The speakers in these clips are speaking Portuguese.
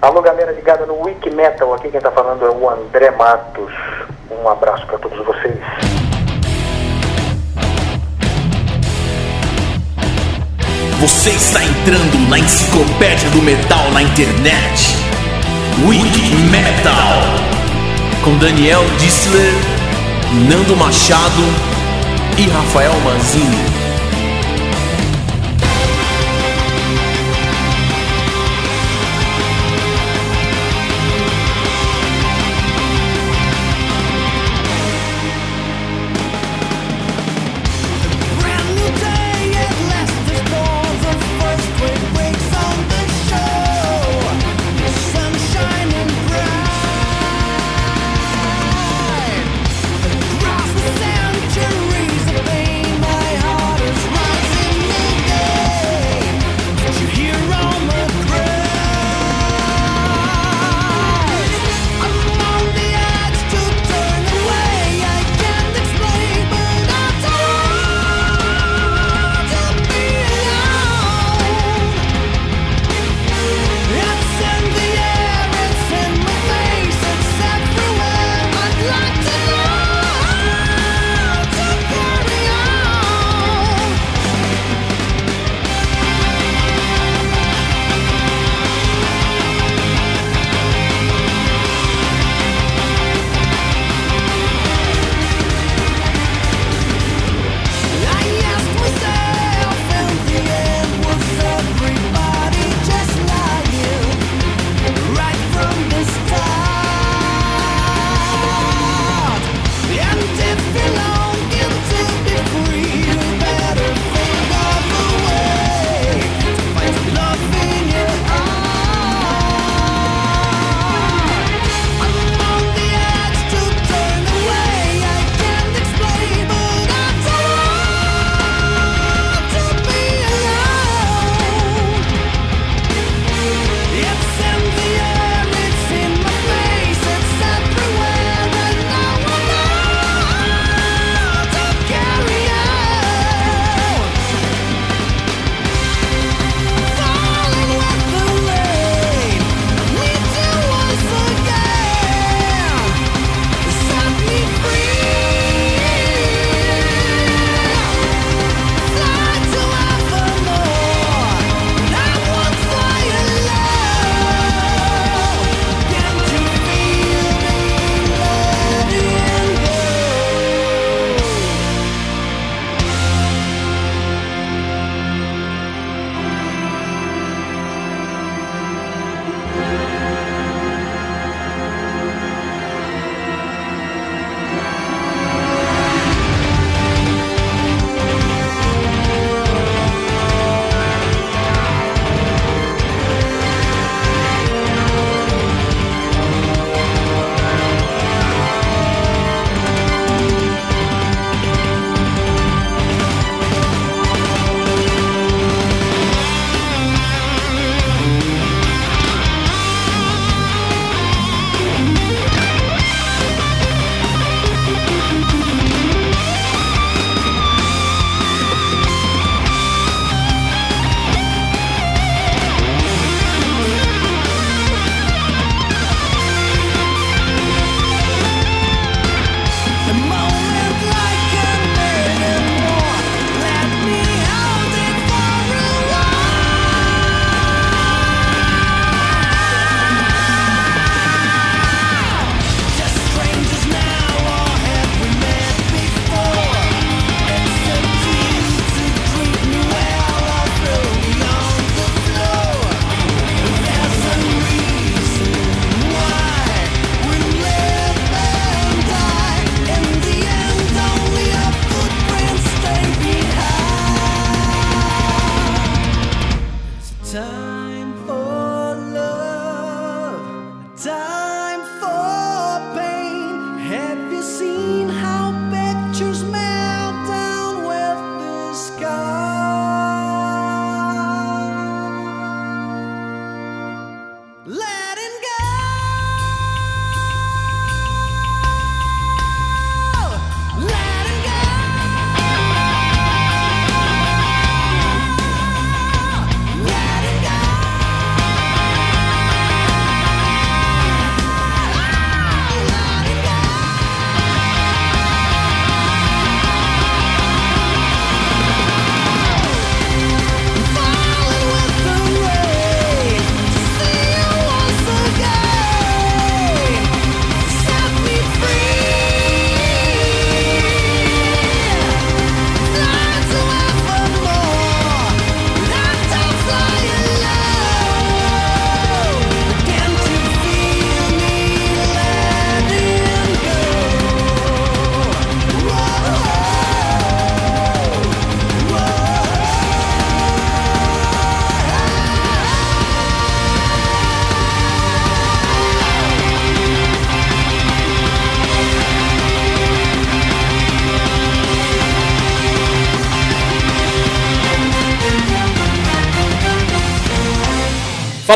Alô, galera ligada no Wiki Metal. Aqui quem tá falando é o André Matos. Um abraço para todos vocês. Você está entrando na enciclopédia do metal na internet. Wiki Metal. Com Daniel Dissler, Nando Machado e Rafael Manzini.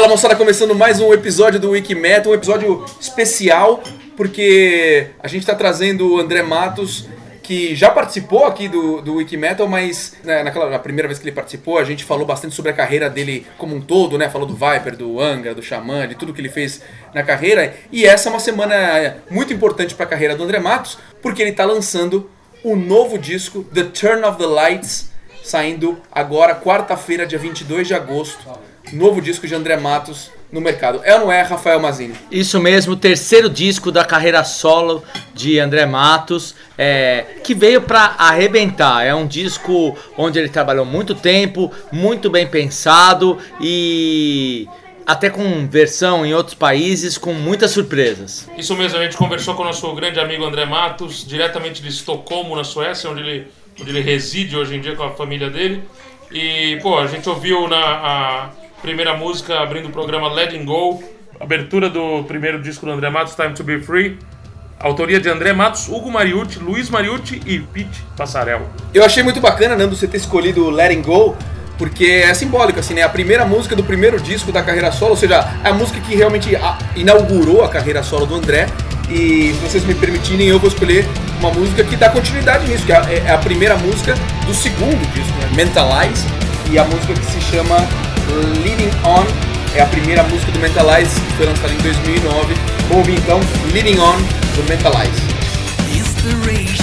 Fala moçada, começando mais um episódio do Wikimeta, um episódio especial, porque a gente está trazendo o André Matos, que já participou aqui do, do Wikimetal, mas né, naquela, na primeira vez que ele participou, a gente falou bastante sobre a carreira dele como um todo, né? Falou do Viper, do Angra, do Xamã, de tudo que ele fez na carreira. E essa é uma semana muito importante para a carreira do André Matos, porque ele está lançando o novo disco, The Turn of the Lights, saindo agora, quarta-feira, dia 22 de agosto. Novo disco de André Matos no mercado. É ou não é, Rafael Mazini? Isso mesmo, o terceiro disco da carreira solo de André Matos, é, que veio pra arrebentar. É um disco onde ele trabalhou muito tempo, muito bem pensado e até com versão em outros países, com muitas surpresas. Isso mesmo, a gente conversou com o nosso grande amigo André Matos, diretamente de Estocolmo, na Suécia, onde ele, onde ele reside hoje em dia com a família dele. E, pô, a gente ouviu na a primeira música abrindo o programa Letting Go, abertura do primeiro disco do André Matos, Time to Be Free. Autoria de André Matos, Hugo Mariucci, Luiz Mariucci e Pete Passarel. Eu achei muito bacana, Nando, você ter escolhido Letting Go, porque é simbólico, assim, né? A primeira música do primeiro disco da carreira solo, ou seja, a música que realmente inaugurou a carreira solo do André. E se vocês me permitirem, eu vou escolher uma música que dá continuidade nisso, que é é a primeira música do segundo disco, né? Mentalize, e a música que se chama Leading On, é a primeira música do Mentalize, que foi lançada em 2009. Vamos ouvir então Leading On, do. Inspiration,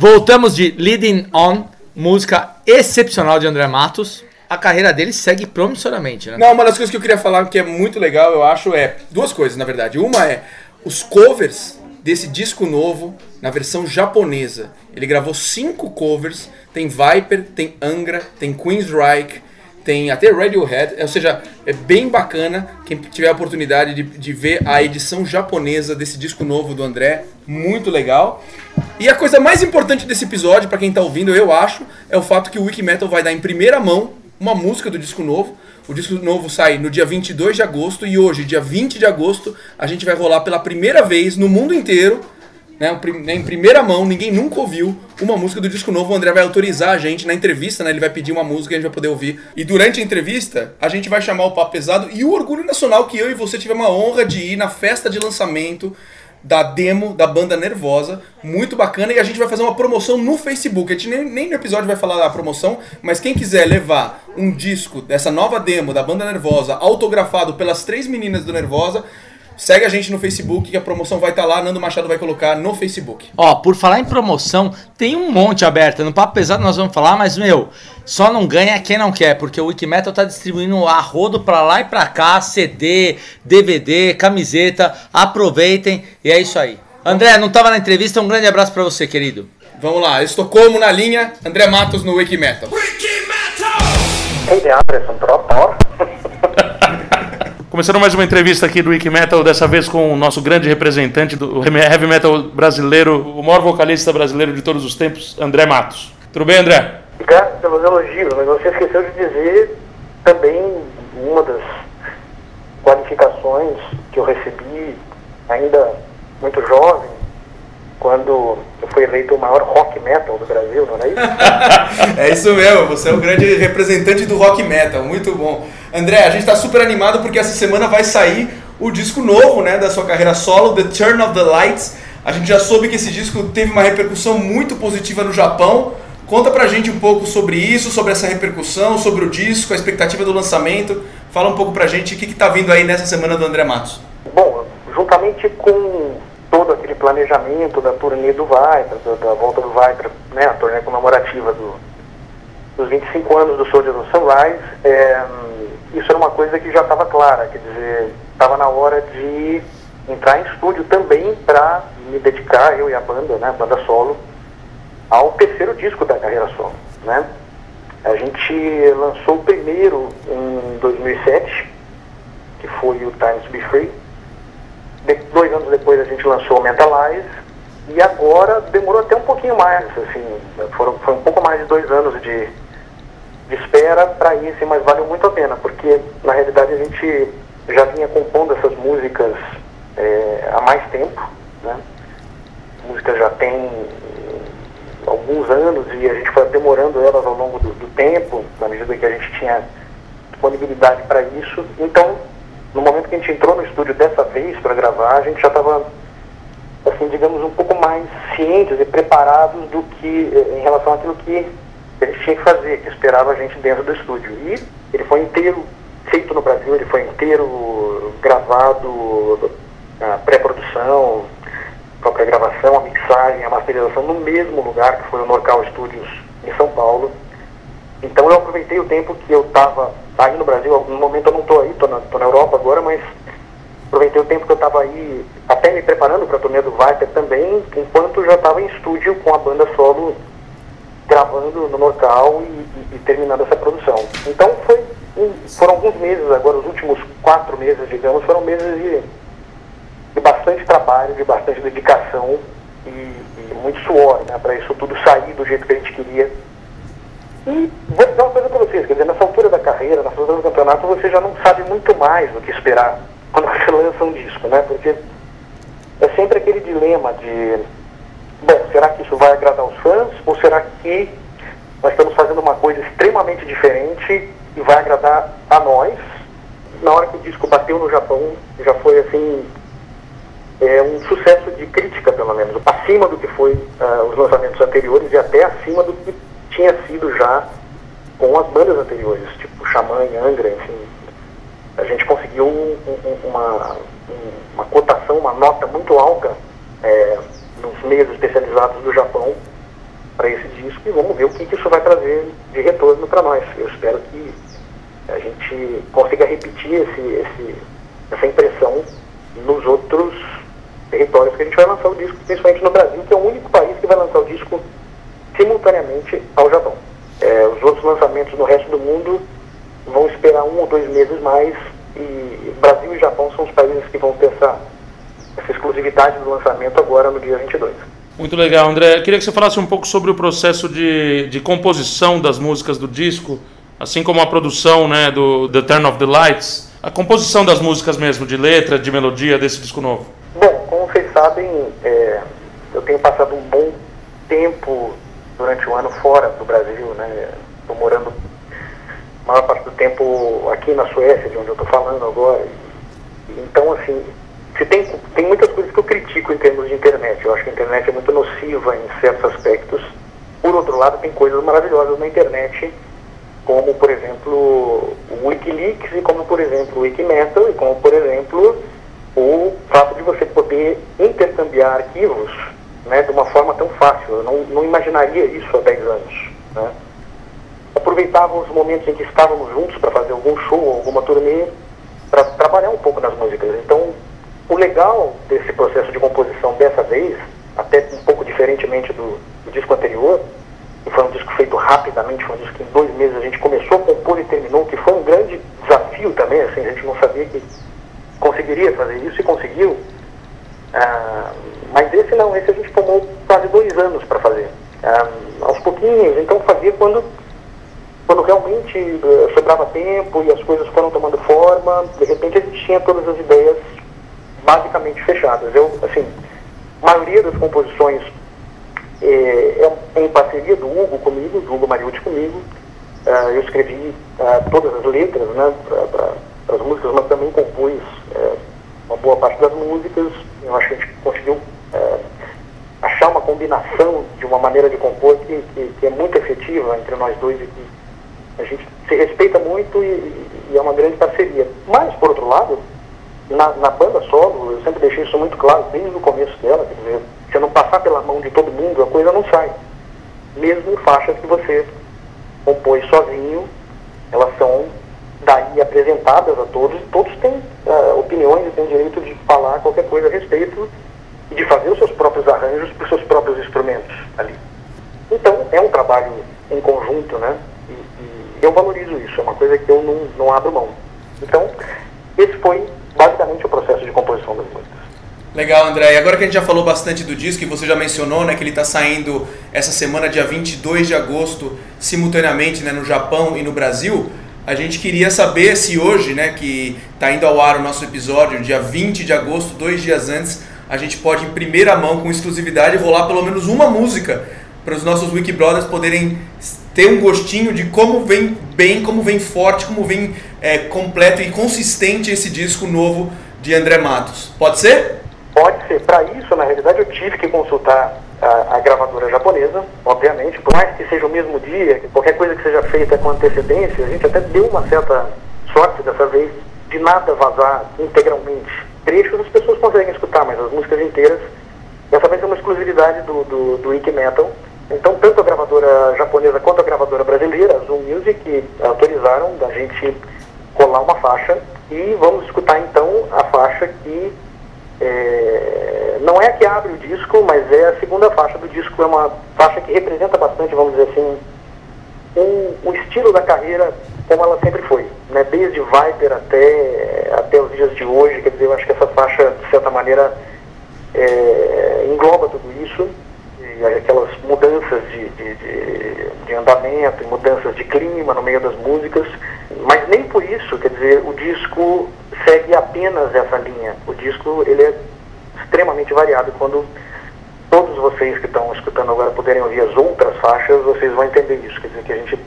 Voltamos de Leading On, música excepcional de André Matos. A carreira dele segue promissoriamente, né? Não, uma das coisas que eu queria falar que é muito legal, eu acho, é duas coisas, na verdade. Uma é os covers desse disco novo na versão japonesa. Ele gravou cinco covers, tem Viper, tem Angra, tem Queensryche, tem até Radiohead, ou seja, é bem bacana quem tiver a oportunidade de, de ver a edição japonesa desse disco novo do André, muito legal. E a coisa mais importante desse episódio, pra quem tá ouvindo, eu acho, é o fato que o Wiki Metal vai dar em primeira mão uma música do disco novo. O disco novo sai no dia 22 de agosto e hoje, dia 20 de agosto, a gente vai rolar pela primeira vez no mundo inteiro, né, né, em primeira mão, ninguém nunca ouviu uma música do disco novo. O André vai autorizar a gente na entrevista, né, ele vai pedir uma música e a gente vai poder ouvir. E durante a entrevista, a gente vai chamar o Papo Pesado e o Orgulho Nacional, que eu e você tivemos a honra de ir na festa de lançamento da demo da banda Nervosa, muito bacana, e a gente vai fazer uma promoção no Facebook. A gente nem, nem no episódio vai falar da promoção, mas quem quiser levar um disco dessa nova demo da banda Nervosa, autografado pelas três meninas do Nervosa, segue a gente no Facebook, que a promoção vai estar lá, Nando Machado vai colocar no Facebook. Ó, por falar em promoção, tem um monte aberto. No Papo Pesado nós vamos falar, mas, meu, só não ganha quem não quer, porque o Wikimetal tá distribuindo a rodo pra lá e pra cá, CD, DVD, camiseta. Aproveitem e é isso aí. André, não tava na entrevista, um grande abraço pra você, querido. Vamos lá, Estocolmo na linha, André Matos no Wiki Metal. Hej, det är Andres som pratar. Começando mais uma entrevista aqui do Wiki Metal, dessa vez com o nosso grande representante do heavy metal brasileiro, o maior vocalista brasileiro de todos os tempos, André Matos. Tudo bem, André? Obrigado pelos elogios, mas você esqueceu de dizer também uma das qualificações que eu recebi ainda muito jovem, quando eu fui eleito o maior rock metal do Brasil, não é isso? É isso mesmo, você é o grande representante do rock metal, muito bom. André, a gente tá super animado porque essa semana vai sair o disco novo, né, da sua carreira solo, The Turn of the Lights. A gente já soube que esse disco teve uma repercussão muito positiva no Japão. Conta pra gente um pouco sobre isso, sobre essa repercussão, sobre o disco, a expectativa do lançamento. Fala um pouco pra gente o que, que tá vindo aí nessa semana do André Matos. Bom, juntamente com todo aquele planejamento da turnê do Viper, da, da volta do Viper, né, a turnê comemorativa do, dos 25 anos do Soldier of Sunrise, é, isso era uma coisa que já estava clara, quer dizer, estava na hora de entrar em estúdio também para me dedicar, eu e a banda, né, a banda solo, ao terceiro disco da carreira solo, né. A gente lançou o primeiro em 2007, que foi o Times Be Free, de- dois anos depois a gente lançou Mentalize e agora demorou até um pouquinho mais, assim, foram, foi um pouco mais de dois anos de, de espera para isso, mas valeu muito a pena, porque na realidade a gente já vinha compondo essas músicas é, há mais tempo, né? A música já tem alguns anos e a gente foi demorando elas ao longo do, do tempo, na medida que a gente tinha disponibilidade para isso. Então, no momento que a gente entrou no estúdio dessa vez para gravar, a gente já estava, assim, digamos, um pouco mais cientes e preparados do que eh, em relação àquilo que a gente tinha que fazer, que esperava a gente dentro do estúdio. E ele foi inteiro feito no Brasil, ele foi inteiro gravado, a pré-produção, própria gravação, a mixagem, a masterização no mesmo lugar que foi o Norcal Studios em São Paulo. Então eu aproveitei o tempo que eu estava aí no Brasil, no momento eu não estou aí, estou na, na Europa agora, mas aproveitei o tempo que eu estava aí, até me preparando para a turnê do Viper também, enquanto já estava em estúdio com a banda solo gravando no Norcal e, e- e terminando essa produção. Então foi, foram alguns meses agora, os últimos quatro meses, digamos, foram meses de, de bastante trabalho, de bastante dedicação e, e muito suor, né, para isso tudo sair do jeito que a gente queria. E vou dizer uma coisa para vocês, quer dizer, nessa altura da carreira, nessa altura do campeonato, você já não sabe muito mais do que esperar quando você lança um disco, né? Porque é sempre aquele dilema de, bom, será que isso vai agradar os fãs ou será que nós estamos fazendo uma coisa extremamente diferente e vai agradar a nós? Na hora que o disco bateu no Japão, já foi assim, é um sucesso de crítica, pelo menos, acima do que foi ah, os lançamentos anteriores e até acima do que tinha sido já com as bandas anteriores, tipo Xamã e Angra, enfim. A gente conseguiu um- um- uma, um- uma cotação, uma nota muito alta é, nos meios especializados do Japão para esse disco e vamos ver o que, que isso vai trazer de retorno para nós. Eu espero que a gente consiga repetir esse, esse, essa impressão nos outros territórios que a gente vai lançar o disco, principalmente no Brasil, que é o único país que vai lançar o disco simultaneamente ao Japão. É, os outros lançamentos no resto do mundo vão esperar um ou dois meses mais e Brasil e Japão são os países que vão ter essa, essa exclusividade do lançamento agora no dia 22. Muito legal, André. Queria que você falasse um pouco sobre o processo de, de composição das músicas do disco, assim como a produção né, do The Turn of the Lights, a composição das músicas mesmo, de letra, de melodia desse disco novo. Bom, como vocês sabem, é, eu tenho passado um bom tempo durante o ano fora do Brasil, né? Estou morando a maior parte do tempo aqui na Suécia, de onde eu estou falando agora. Então, assim, se tem, tem muitas coisas que eu critico em termos de internet. Eu acho que a internet é muito nociva em certos aspectos. Por outro lado, tem coisas maravilhosas na internet, como, por exemplo, o Wikileaks e como, por exemplo, o Wikimetal e como, por exemplo, o fato de você poder intercambiar arquivos né, de uma forma tão fácil. Eu não, não imaginaria isso há 10 anos. Né? Aproveitava os momentos em que estávamos juntos para fazer algum show, alguma turnê, para trabalhar um pouco nas músicas. Então, o legal desse processo de composição dessa vez, até um pouco diferentemente do, do disco anterior, que foi um disco feito rapidamente, foi um disco que em dois meses a gente começou a compor e terminou, que foi um grande desafio também, assim, a gente não sabia que conseguiria fazer isso e conseguiu. Ah, mas esse não, esse a gente tomou quase dois anos para fazer. Ah, aos pouquinhos, então fazia quando, quando realmente eh, sobrava tempo e as coisas foram tomando forma, de repente a gente tinha todas as ideias basicamente fechadas. Eu, assim, a maioria das composições é, é em parceria do Hugo comigo, do Hugo Mariucci comigo. Ah, eu escrevi ah, todas as letras né, para as músicas, mas também compus eh, uma boa parte das músicas. Eu acho que a gente conseguiu eh, achar uma combinação de uma maneira de compor que, que, que é muito efetiva entre nós dois e que a gente se respeita muito e, e é uma grande parceria. Mas, por outro lado, na, na banda solo, eu sempre deixei isso muito claro desde o começo dela, quer dizer, se não passar pela mão de todo mundo, a coisa não sai. Mesmo faixas que você compôs sozinho, elas são daí apresentadas a todos, e todos têm ah, opiniões e têm direito de falar qualquer coisa a respeito e de fazer os seus próprios arranjos para os seus próprios instrumentos ali. Então, é um trabalho em conjunto, né? E, e eu valorizo isso, é uma coisa que eu não, não abro mão. Então, esse foi basicamente o processo de composição das músicas. Legal, André. E agora que a gente já falou bastante do disco e você já mencionou, né, que ele está saindo essa semana, dia 22 de agosto, simultaneamente, né, no Japão e no Brasil, a gente queria saber se hoje, né, que está indo ao ar o nosso episódio, dia 20 de agosto, dois dias antes, a gente pode, em primeira mão, com exclusividade, rolar pelo menos uma música para os nossos Wiki Brothers poderem ter um gostinho de como vem bem, como vem forte, como vem é, completo e consistente esse disco novo de André Matos. Pode ser? Pode ser. Para isso, na realidade, eu tive que consultar a, a gravadora japonesa, obviamente, por mais que seja o mesmo dia, que qualquer coisa que seja feita com antecedência, a gente até deu uma certa sorte dessa vez de nada vazar integralmente. Trechos as pessoas conseguem escutar, mas as músicas inteiras, dessa vez é uma exclusividade do, do, do Wiki Metal. Então, tanto a gravadora japonesa quanto a gravadora brasileira, a Zoom Music, autorizaram da gente colar uma faixa e vamos escutar então a faixa que é, não é a que abre o disco, mas é a segunda faixa do disco. É uma faixa que representa bastante, vamos dizer assim, o, o estilo da carreira como ela sempre foi. Né? Desde Viper até, até os dias de hoje. Quer dizer, eu acho que essa faixa, de certa maneira, é, engloba tudo isso. E aquelas mudanças de, de, de, de andamento, mudanças de clima no meio das músicas. Mas nem por isso, quer dizer, o disco segue apenas essa linha. O disco ele é extremamente variado. Quando todos vocês que estão escutando agora puderem ouvir as outras faixas, vocês vão entender isso. Quer dizer, que a gente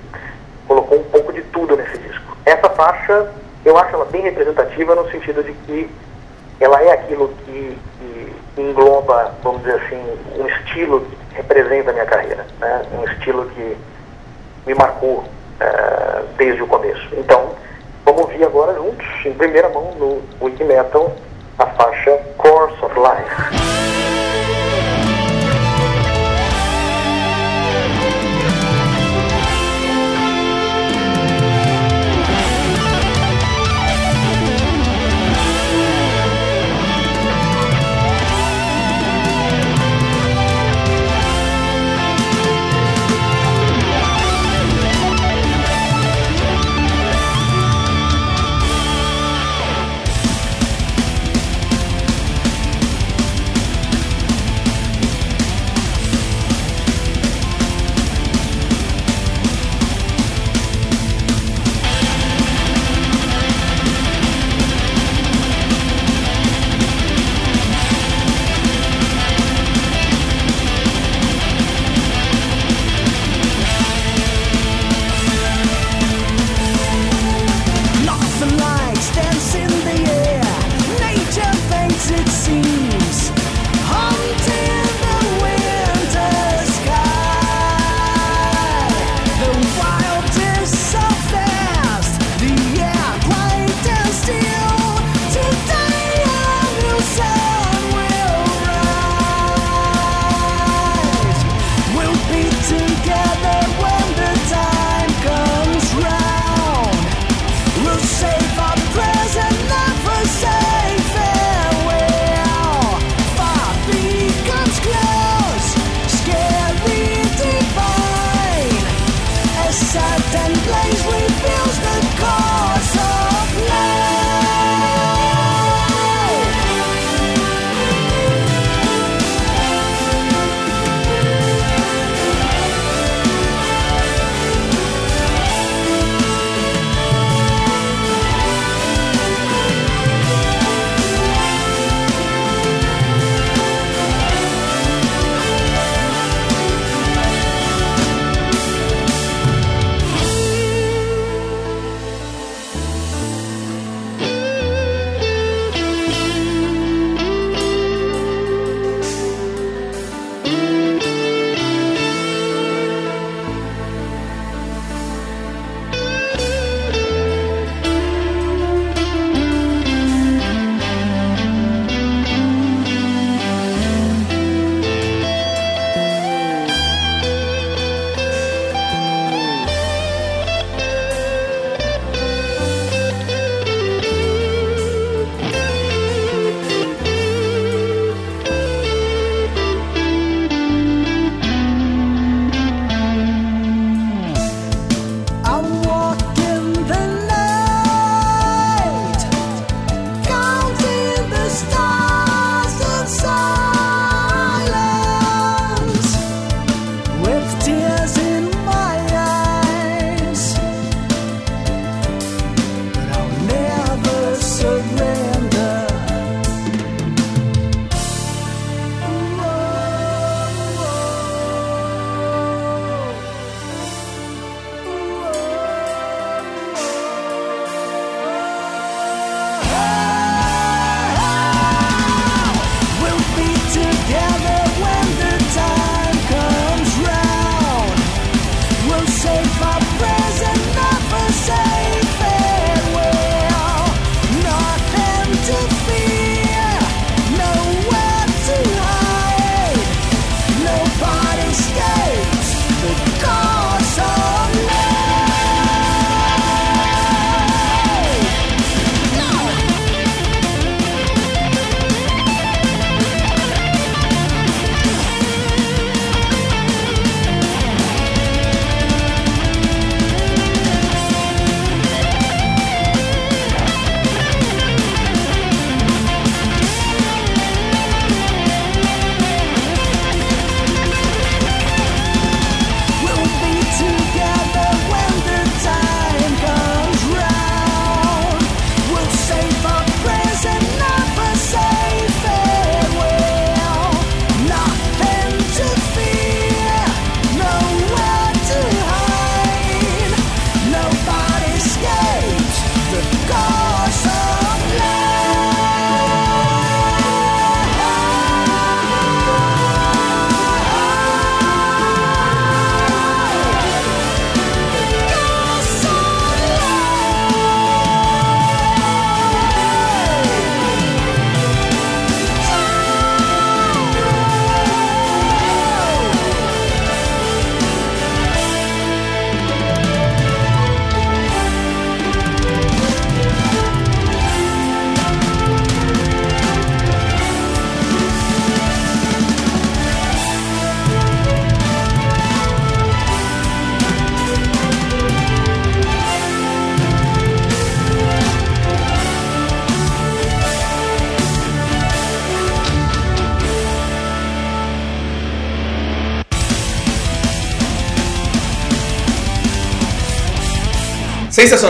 colocou um pouco de tudo nesse disco. Essa faixa, eu acho ela bem representativa no sentido de que ela é aquilo que, que engloba, vamos dizer assim, um estilo que representa a minha carreira, né? um estilo que me marcou eh, desde o começo. Então, vamos ouvir agora juntos, em primeira mão, no Wiki Metal, a faixa Course of Life.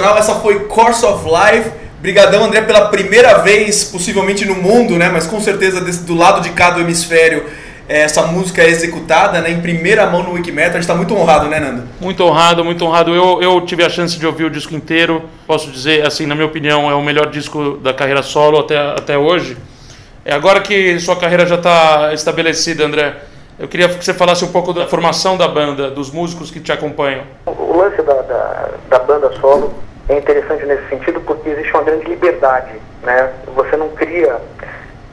Sensacional, essa foi Course of Life. Brigadão, André, pela primeira vez, possivelmente no mundo, né? Mas com certeza desse- do lado de cá do hemisfério, eh, essa música é executada né, em primeira mão no Wikimetal. A gente tá muito honrado, né, Nando? Muito honrado, muito honrado. Eu, eu tive a chance de ouvir o disco inteiro. Posso dizer, assim, na minha opinião, é o melhor disco da carreira solo até, até hoje. É agora que sua carreira já está estabelecida, André. Eu queria que você falasse um pouco da formação da banda, dos músicos que te acompanham. O lance da, da, da banda solo é interessante nesse sentido porque existe uma grande liberdade, né? Você não cria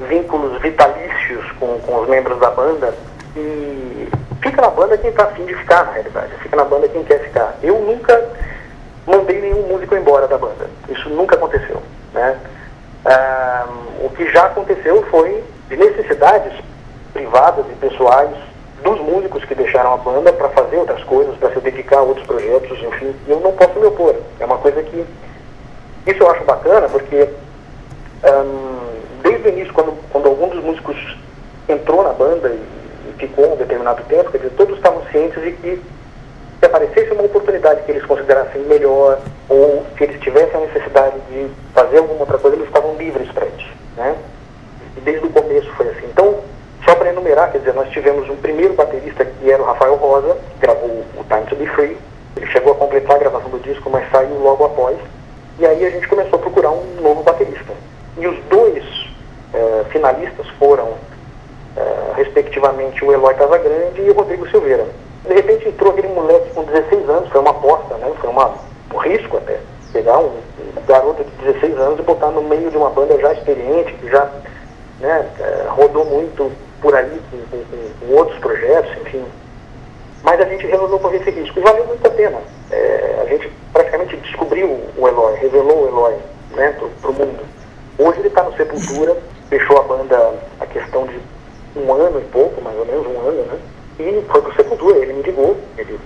vínculos vitalícios com, com os membros da banda e fica na banda quem está afim de ficar, na realidade. Fica na banda quem quer ficar. Eu nunca mandei nenhum músico embora da banda. Isso nunca aconteceu, né? Ah, o que já aconteceu foi de necessidades privadas e pessoais dos músicos que deixaram a banda para fazer outras coisas, para se dedicar a outros projetos, enfim, eu não posso me opor. É uma coisa que. Isso eu acho bacana, porque desde o início, quando, quando algum dos músicos entrou na banda e, e ficou um determinado tempo, quer dizer, todos estavam cientes de que se aparecesse uma oportunidade que eles considerassem melhor ou que eles tivessem a necessidade de fazer alguma outra coisa, eles estavam livres para isso, né? E desde o começo foi assim. Então, só para enumerar, quer dizer, nós tivemos um primeiro baterista que era o Rafael Rosa, que gravou o Time to Be Free. Ele chegou a completar a gravação do disco, mas saiu logo após. E aí a gente começou a procurar um novo baterista. E os dois eh, finalistas foram, eh, respectivamente, o Eloy Casagrande e o Rodrigo Silveira. De repente entrou aquele moleque com 16 anos, foi uma aposta, né? foi uma, um risco até. Pegar um, um garoto de 16 anos e botar no meio de uma banda já experiente, que já né, eh, rodou muito por aí com, com- com- outros projetos, enfim. Mas a gente resolveu correr esse risco e valeu muito a pena. Eh, a gente praticamente descobriu o Eloy, revelou o Eloy né, para o mundo. Hoje ele está no Sepultura, fechou a banda a questão de um ano e pouco, mais ou menos um ano, né? E foi pro Sepultura, ele me ligou, ele,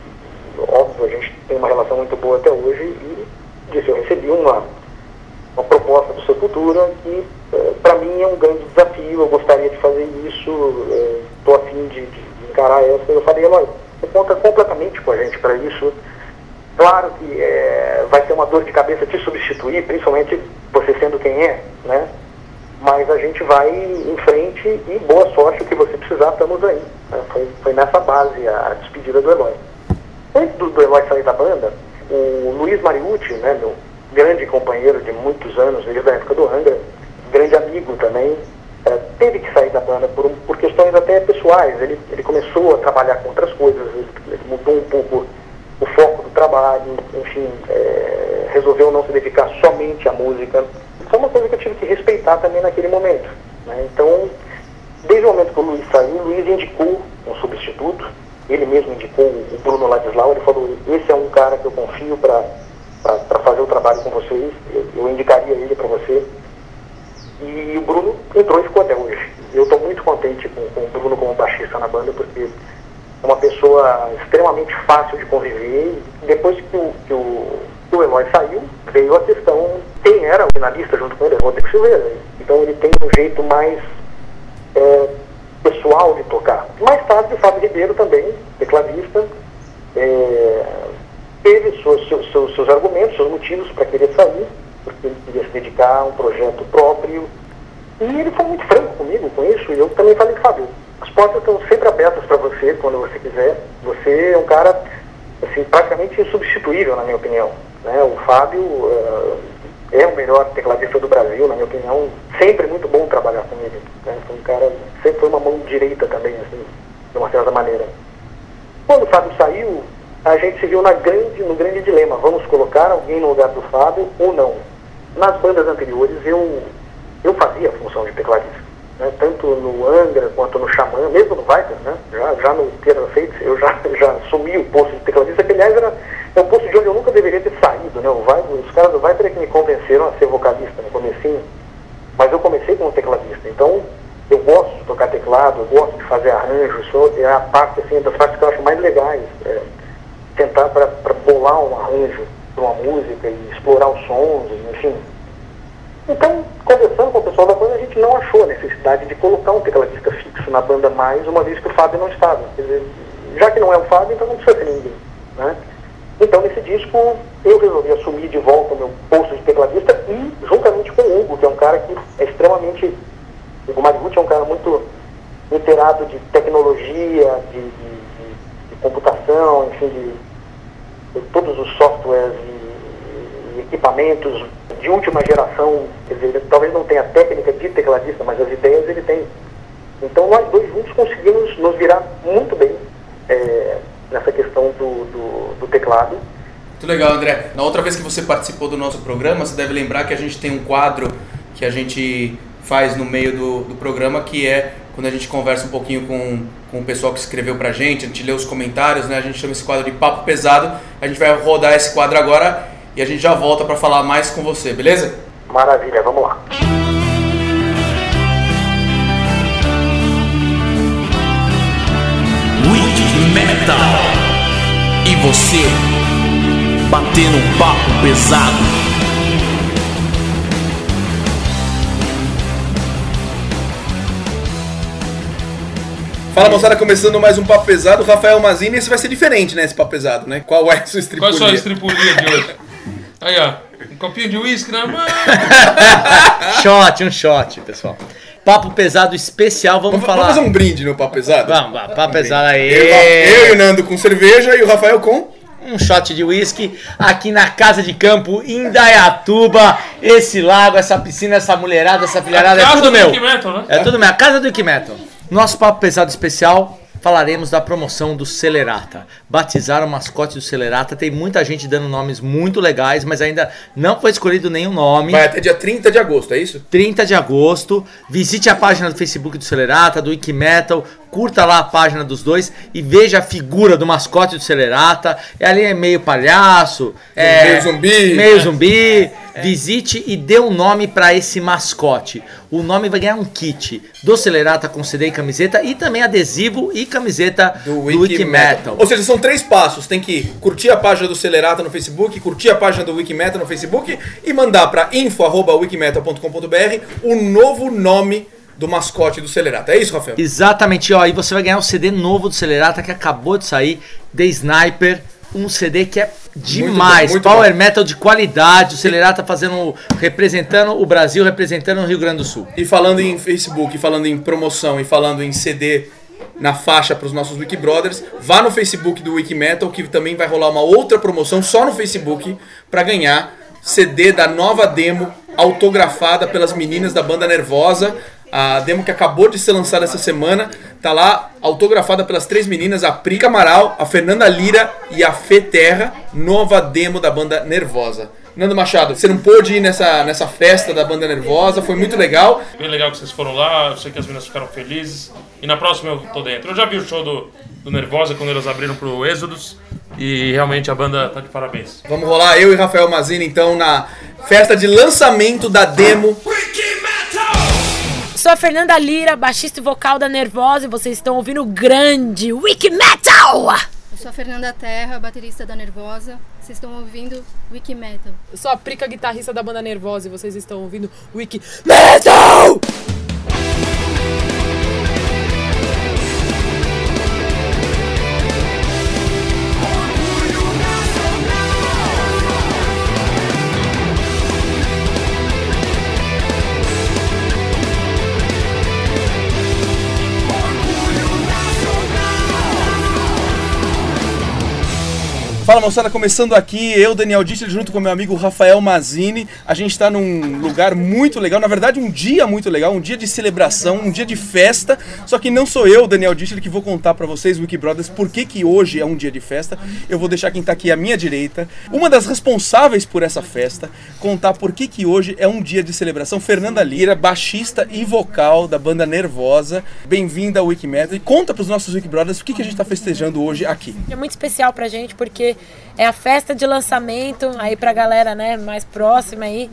óbvio, a gente tem uma relação muito boa até hoje e disse, eu recebi uma, uma proposta do Sepultura que para mim é um grande desafio, eu gostaria de fazer isso, estou afim de, de- encarar essa. Eu falei, Eloy, você conta completamente com a gente para isso. Claro que eh, vai ser uma dor de cabeça te substituir, principalmente você sendo quem é, né? Mas a gente vai em frente e boa sorte, o que você precisar, estamos aí. né? Foi, foi nessa base a despedida do Eloy. Antes do, do Eloy sair da banda, o Luiz Mariucci, né, meu grande companheiro de muitos anos, desde a época do Angra, grande amigo também, eh, teve que sair da banda por, por questões até pessoais. Ele, ele começou a trabalhar com outras coisas, ele, ele mudou um pouco o foco do trabalho, enfim, eh, resolveu não se dedicar somente à música. É uma coisa que eu tive que respeitar também naquele momento. né? Então, Desde o momento que o Luiz saiu, o Luiz indicou um substituto, ele mesmo indicou o Bruno Ladislau, ele falou, esse é um cara que eu confio para fazer o trabalho com vocês, eu, eu indicaria ele para você. E o Bruno entrou e ficou até hoje. Eu estou muito contente com, com o Bruno como baixista na banda, porque é uma pessoa extremamente fácil de conviver. Depois que o, que o, que o Eloy saiu, veio a questão quem era o finalista junto com ele, é Rodrigo Silveira. Então ele tem um jeito mais é, pessoal de tocar. Mais tarde, o Fábio Ribeiro também, tecladista, é, teve seus, seus, seus, seus argumentos, seus motivos para querer sair, porque ele queria se dedicar a um projeto próprio. E ele foi muito franco comigo com isso, e eu também falei, Fábio, as portas estão sempre abertas para você quando você quiser. Você é um cara assim, praticamente insubstituível, na minha opinião. Né? O Fábio eh, é o melhor tecladista do Brasil, na minha opinião. Sempre muito bom trabalhar com ele. Né? Foi um cara, sempre foi uma mão direita também, assim, de uma certa maneira. Quando o Fábio saiu, a gente se viu na grande, no grande dilema. Vamos colocar alguém no lugar do Fábio ou não? Nas bandas anteriores, eu, eu fazia a função de tecladista. Né? Tanto no Angra quanto no Xamã, mesmo no Viper, né? já, já no Terra Fates, eu já, já assumi o posto de tecladista, que aliás era é um posto de onde eu nunca deveria ter saído. Né? O Viper, os caras do Viper é que me convenceram a ser vocalista no comecinho, mas eu comecei como tecladista. Então, eu gosto de tocar teclado, eu gosto de fazer arranjo, isso é a parte assim, das partes que eu acho mais legais. É, tentar para bolar um arranjo para uma música e explorar os sons, enfim. Então, conversando com o pessoal da banda, a gente não achou a necessidade de colocar um tecladista fixo na banda mais, uma vez que o Fábio não estava. Quer dizer, já que não é o Fábio, então não precisa ser ninguém. Né? Então, nesse disco, eu resolvi assumir de volta o meu posto de tecladista e, juntamente com o Hugo, que é um cara que é extremamente. O Mariucci é um cara muito inteirado de tecnologia, de, de, de- de computação, enfim, de, de todos os softwares e, e equipamentos de última geração. Quer dizer, ele talvez não tenha técnica de tecladista, mas as ideias ele tem. Então, nós dois juntos conseguimos nos virar muito bem eh, nessa questão do, do, do teclado. Muito legal, André. Na outra vez que você participou do nosso programa, você deve lembrar que a gente tem um quadro que a gente faz no meio do, do programa, que é quando a gente conversa um pouquinho com, com o pessoal que escreveu pra gente, a gente lê os comentários, né? A gente chama esse quadro de Papo Pesado. A gente vai rodar esse quadro agora e a gente já volta pra falar mais com você, beleza? Maravilha, vamos lá. Metal. você batendo um papo pesado. Fala moçada, começando mais um papo pesado, Rafael Mazini, esse vai ser diferente, né, esse papo pesado, né? Qual é a sua Qual é estripulia? a sua estripulia de hoje? Aí, ó. Um copinho de uísque na mão. Shot, um shot, pessoal. Papo pesado especial, vamos, Vamos, falar. vamos fazer um brinde no papo pesado? Vamos, vamos, papo pesado aí. Eu, eu e o Nando com cerveja e o Rafael com... Um shot de uísque aqui na casa de campo, em Indaiatuba. Esse lago, essa piscina, essa mulherada, essa filharada, é tudo do meu. Metal, né? É tudo meu. A casa do Ike Metal. Nosso papo pesado especial. Falaremos da promoção do Celerata. Batizaram o mascote do Celerata. Tem muita gente dando nomes muito legais, mas ainda não foi escolhido nenhum nome. Vai até dia 30 de agosto, é isso? 30 de agosto. Visite a página do Facebook do Celerata, do Wiki Metal. Curta lá a página dos dois e veja a figura do mascote do Celerata. Ali é meio palhaço, é Meio zumbi. meio zumbi. Visite e dê um nome para esse mascote. O nome vai ganhar um kit do Celerata com CD e camiseta e também adesivo e camiseta do, Wiki, Metal. Ou seja, são três passos. Tem que curtir a página do Celerata no Facebook, curtir a página do Wikimetal no Facebook e mandar para info.wikimetal.com.br o novo nome do mascote do Celerata. É isso, Rafael? Exatamente, ó. E você vai ganhar um CD novo do Celerata que acabou de sair, The Sniper. Um CD que é demais, bom, muito power bom. metal de qualidade. O Celerata fazendo, representando o Brasil, representando o Rio Grande do Sul. E falando em Facebook, falando em promoção e falando em CD na faixa para os nossos Wiki Brothers, vá no Facebook do Wikimetal que também vai rolar uma outra promoção só no Facebook para ganhar CD da nova demo autografada pelas meninas da banda Nervosa. A demo que acabou de ser lançada essa semana tá lá autografada pelas três meninas, a Pri Camaral, a Fernanda Lira e a Fê Terra, nova demo da banda Nervosa. Nando Machado, você não pôde ir nessa, nessa festa da banda Nervosa, foi muito legal. Bem legal que vocês foram lá, eu sei que as meninas ficaram felizes. E na próxima eu tô dentro. Eu já vi o show do, do Nervosa quando eles abriram pro Êxodos. E realmente a banda tá de parabéns. Vamos rolar eu e Rafael Mazini então na festa de lançamento da demo. Sou a Fernanda Lira, baixista e vocal da Nervosa e vocês estão ouvindo o grande Wiki Metal! Eu sou a Fernanda Terra, baterista da Nervosa. Vocês estão ouvindo Wiki Metal. Eu sou a Prica, guitarrista da banda Nervosa, e vocês estão ouvindo Wiki Metal! Fala moçada, começando aqui, eu, Daniel Dissel, junto com meu amigo Rafael Mazini. A gente tá num lugar muito legal, na verdade um dia muito legal, um dia de celebração, um dia de festa. Só que não sou eu, Daniel Dissel, que vou contar pra vocês, Wiki Brothers, por que que hoje é um dia de festa. Eu vou deixar quem tá aqui à minha direita, uma das responsáveis por essa festa, contar por que que hoje é um dia de celebração. Fernanda Lira, baixista e vocal da banda Nervosa. Bem-vinda ao Wiki Metal e conta pros nossos Wiki Brothers o que que a gente tá festejando hoje aqui. É muito especial pra gente porque é a festa de lançamento aí pra galera, né, mais próxima aí,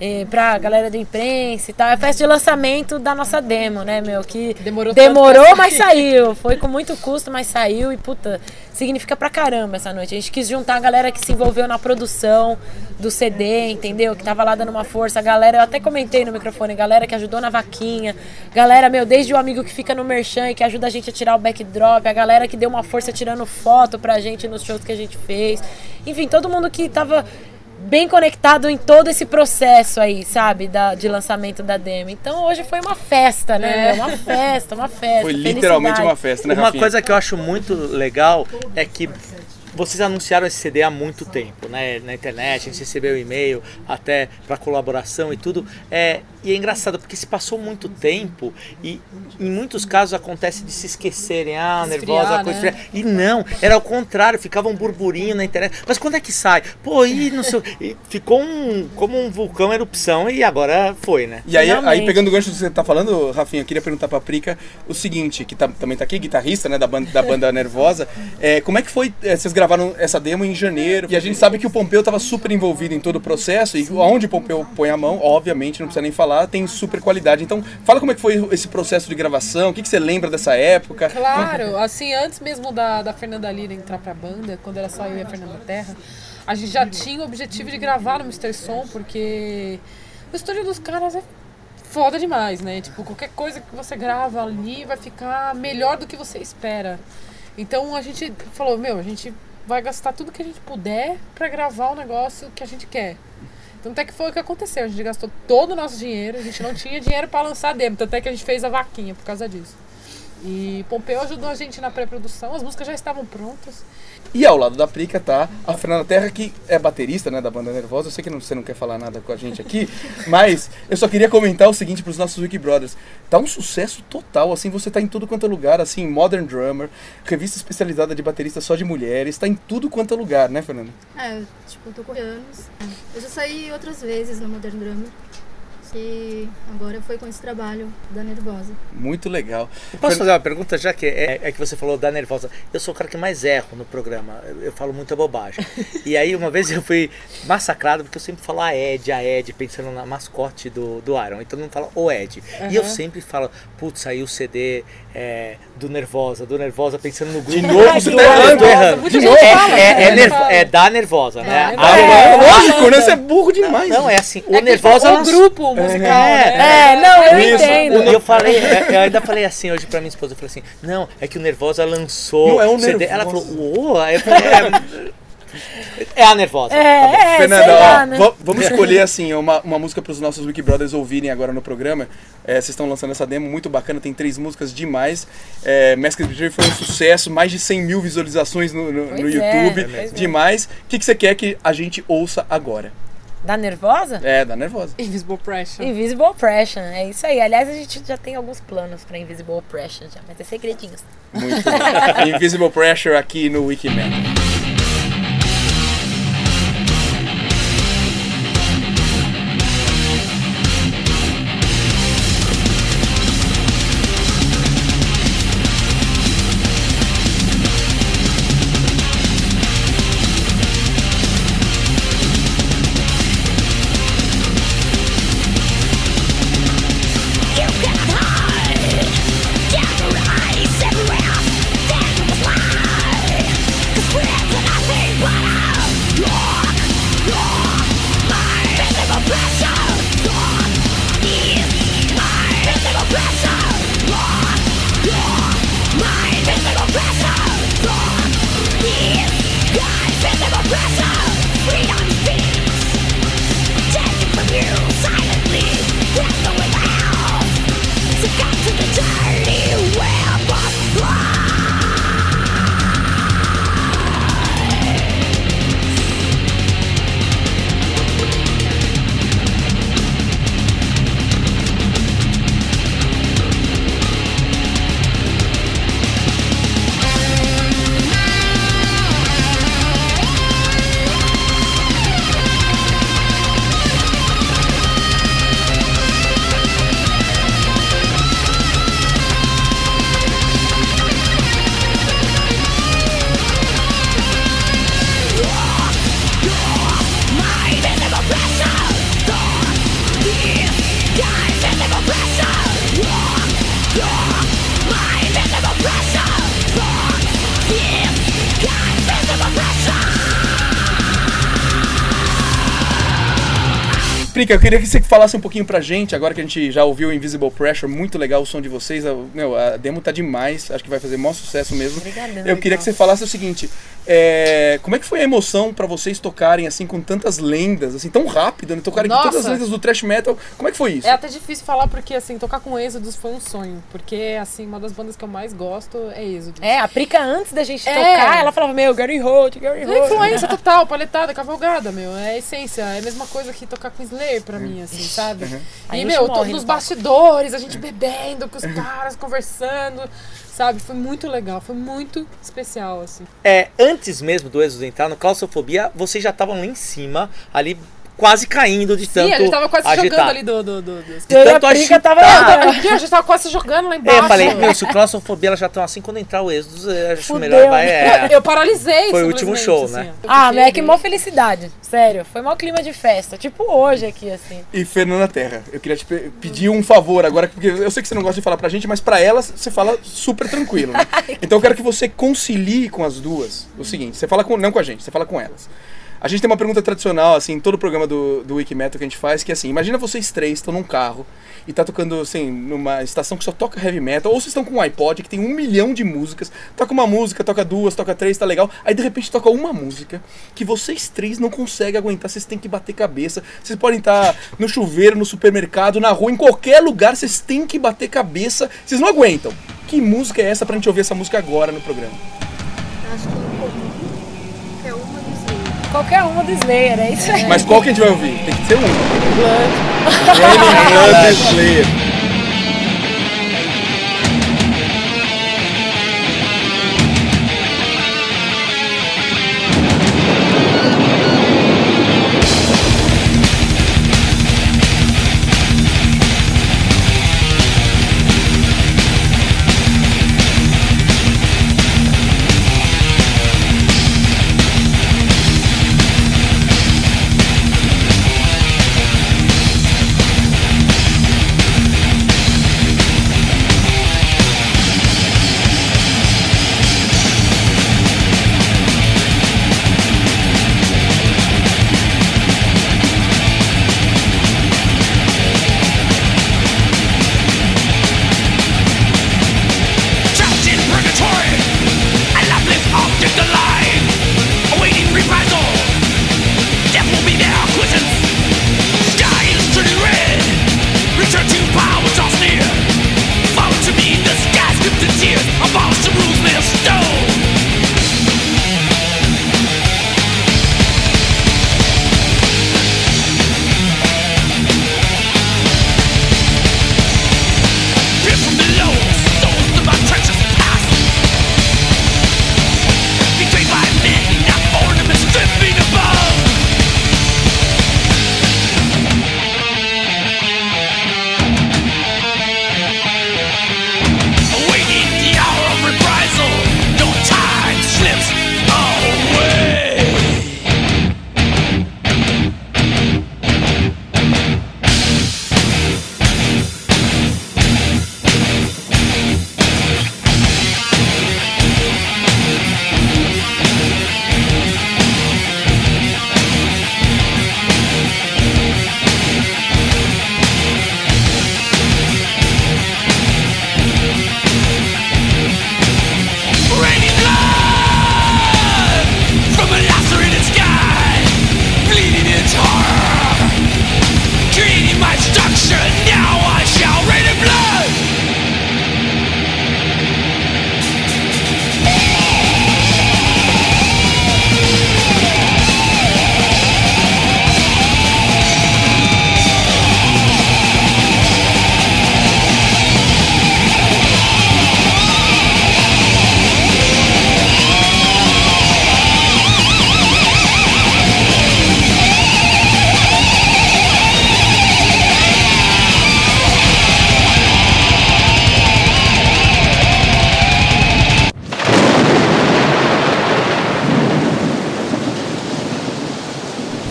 eh, pra galera da imprensa e tal. É a festa de lançamento da nossa demo, né, meu, que Demorou demorou mas saiu. Foi com muito custo, mas saiu e puta, significa pra caramba essa noite. A gente quis juntar a galera que se envolveu na produção do CD, entendeu? Que tava lá dando uma força. A galera, eu até comentei no microfone, galera que ajudou na vaquinha. Galera, meu, desde o amigo que fica no merchan e que ajuda a gente a tirar o backdrop, a galera que deu uma força tirando foto pra gente nos shows que a gente fez. Enfim, todo mundo que tava bem conectado em todo esse processo aí, sabe, da, de lançamento da demo. Então hoje foi uma festa, né? É. Uma festa, uma festa. Foi literalmente felicidade. uma festa, né, Uma Rafinha? coisa que eu acho muito legal é que vocês anunciaram esse CD há muito tempo, né? Na internet, a gente recebeu e-mail até para colaboração e tudo. É, e é engraçado porque se passou muito tempo e em muitos casos acontece de se esquecerem, ah, Esfriar, nervosa, coisa né? E não, era ao contrário, ficava um burburinho na internet. Mas quando é que sai? Pô, e não sei. e ficou um, como um vulcão erupção e agora foi, né? E aí, Finalmente. aí, pegando o gancho que você tá falando, Rafinha, eu queria perguntar pra Prica o seguinte, que tá- também tá aqui, guitarrista, né, da banda, da banda Nervosa. É, como é que foi, é, vocês gravaram essa demo em janeiro, e a gente sabe que o Pompeu tava super envolvido em todo o processo, e onde o Pompeu põe a mão, obviamente, não precisa nem falar, tem super qualidade. Então, fala como é que foi esse processo de gravação, o que, que você lembra dessa época? Claro, assim, antes mesmo da, da Fernanda Lira entrar pra banda, quando era só eu e a Fernanda Terra, a gente já tinha o objetivo de gravar no Mr. Som, porque o estúdio dos caras é foda demais, né? Tipo, qualquer coisa que você grava ali vai ficar melhor do que você espera. Então a gente falou, meu, a gente vai gastar tudo que a gente puder pra gravar o negócio que a gente quer. Tanto é que foi o que aconteceu. A gente gastou todo o nosso dinheiro, a gente não tinha dinheiro pra lançar demo, tanto é que a gente fez a vaquinha por causa disso. E Pompeu ajudou a gente na pré-produção, as músicas já estavam prontas. E ao lado da Prica tá a Fernanda Terra, que é baterista né, da banda Nervosa. Eu sei que não- você não quer falar nada com a gente aqui, mas eu só queria comentar o seguinte pros nossos Wiki Brothers. Tá um sucesso total, assim, você tá em tudo quanto é lugar, assim, Modern Drummer, revista especializada de baterista só de mulheres, tá em tudo quanto é lugar, né, Fernanda? É, tipo, eu tô com anos. Eu já saí outras vezes no Modern Drummer. E agora foi com esse trabalho da Nervosa. Muito legal. Posso fazer uma pergunta, já que é, é que você falou da nervosa? Eu sou o cara que mais erro no programa. Eu, eu falo muita bobagem. e aí, uma vez eu fui massacrado porque eu sempre falo a Ed, a Ed, pensando na mascote do, do Iron. Então não fala o Ed. E eu sempre falo, putz, saiu o CD é, do Nervosa, do Nervosa, pensando no grupo. De novo, você tá errando. errando. De novo. É, é, gente nervo- é da Nervosa, né? É, A- É, lógico, né? Você é burro demais. Não, é assim, o É Nervosa o lançou- grupo musical, É, né? É, não, eu entendo. Eu falei, eu ainda falei assim hoje pra minha esposa, eu falei assim, não, é que o Nervosa lançou Não é o CD. Nervosa. Ela falou, uou, é, é a Nervosa. É, é, Fernanda, sei ó, lá, né? va- vamos escolher assim uma, uma música para os nossos Wiki Brothers ouvirem agora no programa. É, vocês estão lançando essa demo muito bacana, tem três músicas demais. É, Masked Betrayal foi um sucesso, mais de 100 mil visualizações no, no- no é, YouTube. é demais. O que, que você quer que a gente ouça agora? Da nervosa? É, da nervosa. Invisible Pressure. Invisible Oppression, é isso aí. Aliás, a gente já tem alguns planos pra Invisible Oppression já, mas é segredinhos. Muito bom. Invisible Pressure aqui no Wikimedia. Eu queria que você falasse um pouquinho pra gente, agora que a gente já ouviu o Invisible Pressure, muito legal o som de vocês. A, meu, a demo tá demais, acho que vai fazer maior sucesso mesmo. Obrigadão. Eu queria que você falasse o seguinte: é, como é que foi a emoção pra vocês tocarem assim com tantas lendas, assim, tão rápido, né? Tocarem com Nossa! tantas lendas do thrash metal. Como é que foi isso? É até difícil falar porque, assim, tocar com Êxodos foi um sonho. Porque, assim, uma das bandas que eu mais gosto é Êxodos. É, a Prica antes da gente É. tocar, ela falava, meu, Gary Holt, Gary É Holt. influência total, paletada, cavalgada, meu. É a essência. É a mesma coisa que tocar com Slayer pra mim, assim, sabe? A E, meu, todos palco. bastidores, a gente bebendo com os caras, conversando, sabe? Foi muito legal, foi muito especial, assim. É, antes mesmo do Êxodo entrar no Claustrofobia, vocês já estavam lá em cima, ali quase caindo de tanto Sim, a gente tava quase se agitar. jogando ali do. do, do, do... De tanto a briga tava- agitar. a gente tava quase se jogando lá embaixo. Eu falei, meu, se o claustrofobia ela já estão assim, quando entrar o êxodo, eu acho Fudeu. melhor vai. É. Eu, eu paralisei Foi o último show, assim, né? Ah, Porque mas é que mó felicidade. Sério. Foi mó clima de festa. Tipo hoje aqui, assim. E Fernanda Terra, eu queria te pe- pedir um favor agora, porque eu sei que você não gosta de falar pra gente, mas pra elas você fala super tranquilo. né? Então eu quero que você concilie com as duas o seguinte: você fala com, não com a gente, você fala com elas. A gente tem uma pergunta tradicional, assim, em todo o programa do, do Wikimetal que a gente faz, que é assim, imagina vocês três estão num carro e tá tocando, assim, numa estação que só toca heavy metal, ou vocês estão com um iPod que tem um milhão de músicas, toca uma música, toca duas, toca três, tá legal, aí de repente toca uma música que vocês três não conseguem aguentar, vocês têm que bater cabeça, vocês podem estar no chuveiro, no supermercado, na rua, em qualquer lugar, vocês têm que bater cabeça, vocês não aguentam. Que música é essa pra gente ouvir essa música agora no programa? Acho que é Qualquer uma do Slayer, é isso aí. Mas qual que a gente vai ouvir? Tem que ser um. Raining Blood Slayer.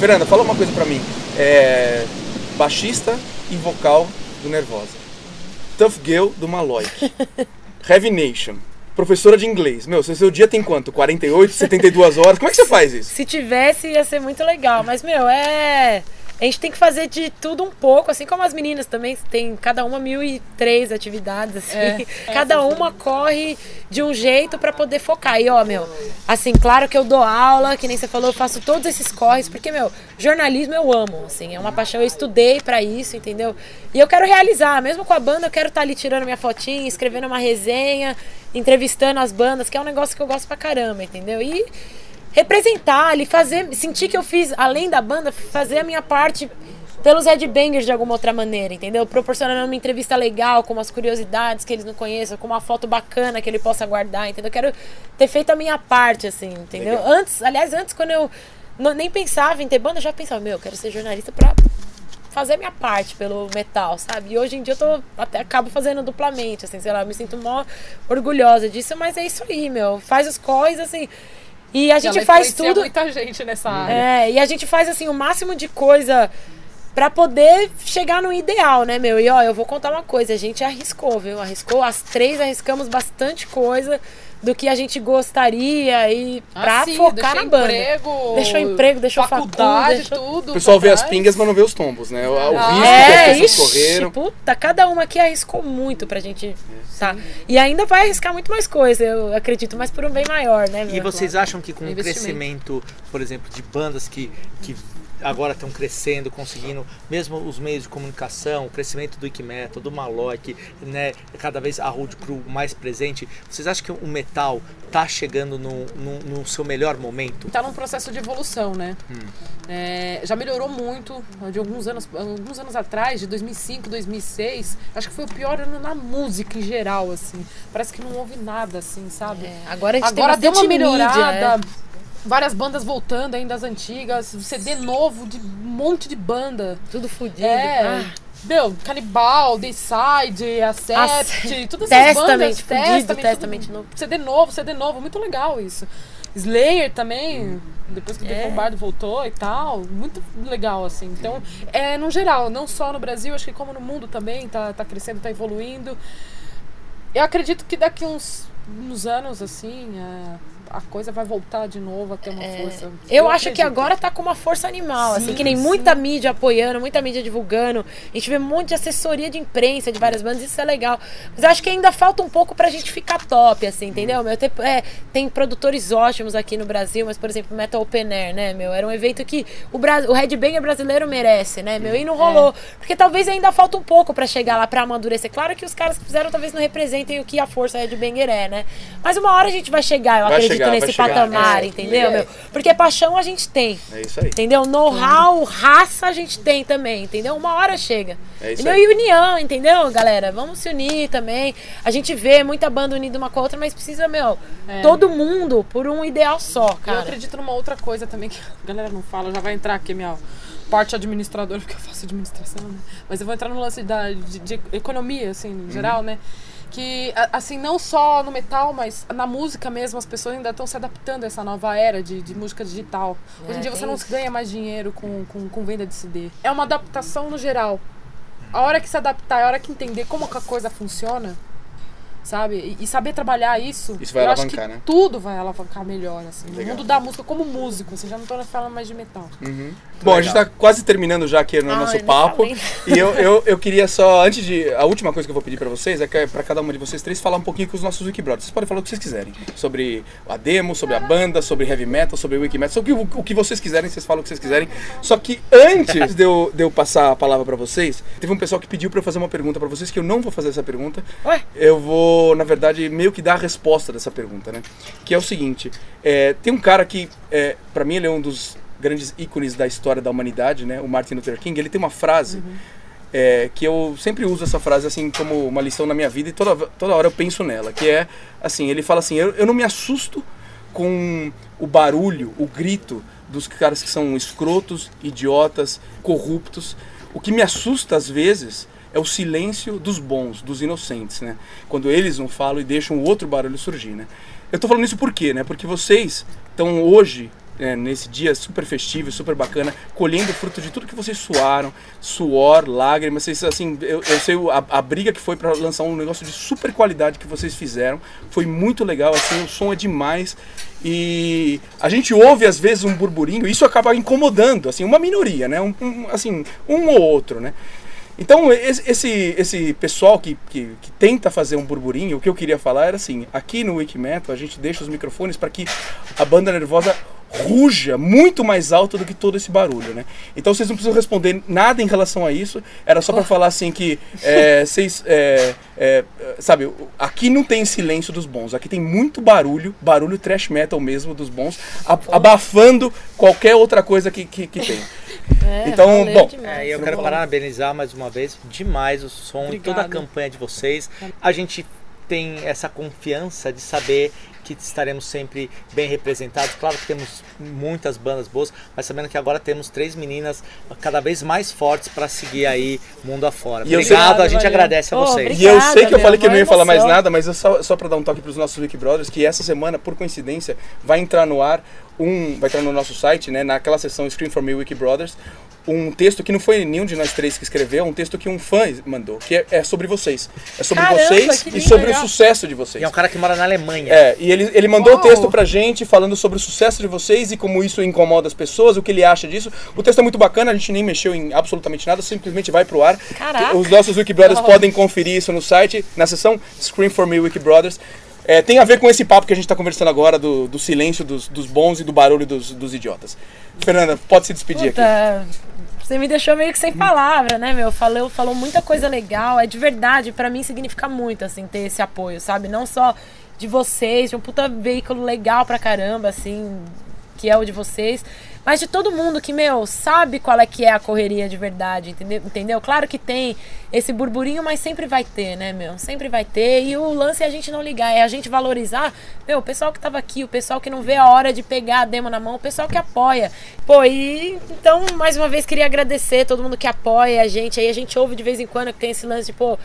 Fernanda, fala uma coisa pra mim. É. Baixista e vocal do Nervosa. Tough Girl do Maloik. Heavy Nation. Professora de inglês. Meu, seu seu dia tem quanto? 48, 72 horas? Como é que você faz isso? Se tivesse, ia ser muito legal. Mas, meu, é. A gente tem que fazer de tudo um pouco, assim como as meninas também tem cada uma mil e três atividades, assim. É. cada uma corre de um jeito pra poder focar. E ó, meu, assim, claro que eu dou aula, que nem você falou, eu faço todos esses corres, porque, meu, jornalismo eu amo, assim, é uma paixão. Eu estudei pra isso, entendeu? E eu quero realizar, mesmo com a banda, eu quero estar ali tirando minha fotinha, escrevendo uma resenha, entrevistando as bandas, que é um negócio que eu gosto pra caramba, entendeu? E representar ali, fazer, sentir que eu fiz, além da banda, fazer a minha parte pelos headbangers de alguma outra maneira, entendeu? Proporcionando uma entrevista legal, com umas curiosidades que eles não conheçam, com uma foto bacana que ele possa guardar, entendeu? Eu quero ter feito a minha parte, assim, entendeu? Antes, aliás, antes quando eu não- nem pensava em ter banda, eu já pensava, meu, eu quero ser jornalista pra fazer a minha parte pelo metal, sabe? E hoje em dia eu tô até acabo fazendo duplamente, assim, sei lá, eu me sinto mó orgulhosa disso, mas é isso aí, meu. Faz as coisas assim. E a gente faz tudo. muita gente nessa área. É, e a gente faz assim o máximo de coisa pra poder chegar no ideal, né, meu? E ó, eu vou contar uma coisa, a gente arriscou, viu? Arriscou, as três arriscamos bastante coisa do que a gente gostaria e pra Ah, sim, focar na banda. Emprego, Deixou emprego, deixou faculdade, facul, deixou- tudo. O pessoal pra vê as pingas, mas não vê os tombos, né? O, o Ah, risco É, que as pessoas ixi, correram. puta, cada uma aqui arriscou muito pra gente, tá? E ainda vai arriscar muito mais coisa, eu acredito, mas por um bem maior, né, meu? E vocês acham que com o crescimento, por exemplo, de bandas que, que agora estão crescendo, conseguindo, mesmo os meios de comunicação, o crescimento do Ikimetal, do que né, cada vez a Road Crew mais presente, vocês acham que o metal tá chegando no, no, no seu melhor momento? Tá num processo de evolução, né? É, já melhorou muito. De alguns anos, alguns anos atrás, de 2005, 2006, acho que foi o pior ano na música em geral, assim. Parece que não houve nada, assim, sabe? É, agora a gente Agora tem deu uma melhorada. mídia, Várias bandas voltando ainda das antigas, CD novo de um monte de banda. tudo fodido. É. Ah. Meu, Canibal, Dayside, Accept, todas essas Testament, bandas. fudido, tudo- Testament novo. CD novo, CD novo, muito legal isso. Slayer também, depois que o É. Deacon Bardo voltou e tal, muito legal, assim. Então, é no geral, não só no Brasil, acho que como no mundo também, tá, tá crescendo, tá evoluindo. Eu acredito que daqui uns, uns anos, assim, é, a coisa vai voltar de novo a ter uma força. Eu, acho que acredito. agora tá com uma força animal, assim, Sim, que nem sim. muita mídia apoiando, muita mídia divulgando. A gente vê um monte de assessoria de imprensa de várias bandas, isso é legal. Mas eu acho que ainda falta um pouco pra gente ficar top, assim, entendeu? Meu, tem, é, tem produtores ótimos aqui no Brasil, mas, por exemplo, Metal Open Air, né, meu? Era um evento que o, Bra o headbanger brasileiro merece, né, meu? E não rolou. Porque talvez ainda falta um pouco pra chegar lá, pra amadurecer. Claro que os caras que fizeram talvez não representem o que a força headbanger é, né? Mas uma hora a gente vai chegar, eu Vai acredito chegar, nesse chegar. patamar, É, entendeu, legal. meu? Porque paixão a gente tem. É isso aí. Entendeu? Know-how, raça a gente tem também, entendeu? Uma hora chega. É isso entendeu? aí. E união, entendeu, galera? Vamos se unir também. A gente vê muita banda unida uma com a outra, mas precisa, meu, É. todo mundo por um ideal só, Eu cara. acredito numa outra coisa também que a galera não fala, já vai entrar aqui minha parte administradora, porque eu faço administração, né? Mas eu vou entrar no lance da, de, de economia, assim, Uhum. em geral, né? Que, assim, não só no metal, mas na música mesmo, as pessoas ainda estão se adaptando a essa nova era de, de música digital. Hoje em É, dia você não isso. ganha mais dinheiro com, com, com venda de CD. É uma adaptação no geral. A hora que se adaptar, a hora que entender como que a coisa funciona, sabe? E, e saber trabalhar isso, Isso vai eu acho alavancar, que né? tudo vai alavancar melhor, assim. No Legal. mundo da música, como músico, você já não tô falando mais de metal. Bom, a gente tá quase terminando já aqui no Ai, nosso papo. E eu, eu, eu queria só, antes de. A última coisa que eu vou pedir pra vocês é que pra cada uma de vocês três falar um pouquinho com os nossos Wikibrothers. Vocês podem falar o que vocês quiserem. Sobre a demo, sobre a banda, sobre heavy metal, sobre o Wikimetal, sobre o, o que vocês quiserem, vocês falam o que vocês quiserem. Só que antes de eu, de eu passar a palavra pra vocês, teve um pessoal que pediu pra eu fazer uma pergunta pra vocês, que eu não vou fazer essa pergunta. Ué? Eu vou, na verdade, meio que dar a resposta dessa pergunta, né? Que é o seguinte: é, tem um cara que, é, para mim, ele é um dos grandes ícones da história da humanidade, né? O Martin Luther King. Ele tem uma frase é, que eu sempre uso essa frase assim como uma lição na minha vida e toda, toda hora eu penso nela, que é assim: ele fala assim, eu, eu não me assusto com o barulho, o grito dos caras que são escrotos, idiotas, corruptos. O que me assusta às vezes é o silêncio dos bons, dos inocentes, né? Quando eles não falam e deixam o outro barulho surgir, né? Eu tô falando isso por quê, né? Porque vocês estão hoje, né, nesse dia super festivo, super bacana, colhendo o fruto de tudo que vocês suaram, suor, lágrimas, vocês, assim, eu, eu sei a, a briga que foi para lançar um negócio de super qualidade que vocês fizeram, foi muito legal, assim, o som é demais e a gente ouve às vezes um burburinho e isso acaba incomodando, assim, uma minoria, né? Um, um, assim, um ou outro, né? Então, esse, esse, pessoal que, que, que tenta fazer um burburinho, o que eu queria falar era assim: aqui no Wikimetal a gente deixa os microfones para que a banda nervosa ruja muito mais alto do que todo esse barulho, né? Então vocês não precisam responder nada em relação a isso. Era só para falar assim que é, vocês, é, é, sabe, aqui não tem silêncio dos bons. Aqui tem muito barulho, barulho trash metal mesmo dos bons, a- abafando qualquer outra coisa que, que, que tem. É, Então, valeu bom, demais. É, eu quero parabenizar mais uma vez demais o som e toda a campanha de vocês. A gente tem essa confiança de saber que estaremos sempre bem representados. Claro que temos muitas bandas boas, mas sabendo que agora temos três meninas cada vez mais fortes para seguir aí mundo afora. E eu sei- Obrigado, a gente Valeu. agradece a Ô, vocês. E eu Obrigada, sei que eu falei que eu não ia falar mais nada, mas é só, só pra dar um toque pros nossos Wiki Brothers, que essa semana, por coincidência, vai entrar no ar um. Vai entrar no nosso site, né? Naquela seção Scream for Me Wiki Brothers, um texto que não foi nenhum de nós três que escreveu, um texto que um fã mandou, que é, é sobre vocês. É sobre Caramba, vocês e sobre legal. o sucesso de vocês. E é um cara que mora na Alemanha. É, e ele, ele mandou o texto pra gente falando sobre o sucesso de vocês e como isso incomoda as pessoas, o que ele acha disso. O texto é muito bacana, a gente nem mexeu em absolutamente nada, simplesmente vai pro ar. Caraca. Os nossos Wiki Brothers podem conferir isso no site, na seção Scream for Me Wiki Brothers. É, tem a ver com esse papo que a gente tá conversando agora, do, do silêncio dos, dos bons e do barulho dos, dos idiotas. Fernanda, pode se despedir aqui. Puta, você me deixou meio que sem palavra, né, meu? Falou, falou muita coisa legal. É de verdade, pra mim significa muito, assim, ter esse apoio, sabe? Não só de vocês, de um puta veículo legal pra caramba, assim, que é o de vocês, mas de todo mundo que, meu, sabe qual é que é a correria de verdade, entendeu? entendeu? Claro que tem esse burburinho, mas sempre vai ter, né, meu? Sempre vai ter. E o lance é a gente não ligar, é a gente valorizar, meu, o pessoal que tava aqui, o pessoal que não vê a hora de pegar a demo na mão, o pessoal que apoia. Pô, e então, mais uma vez, queria agradecer todo mundo que apoia a gente. Aí a gente ouve de vez em quando que tem esse lance de, pô,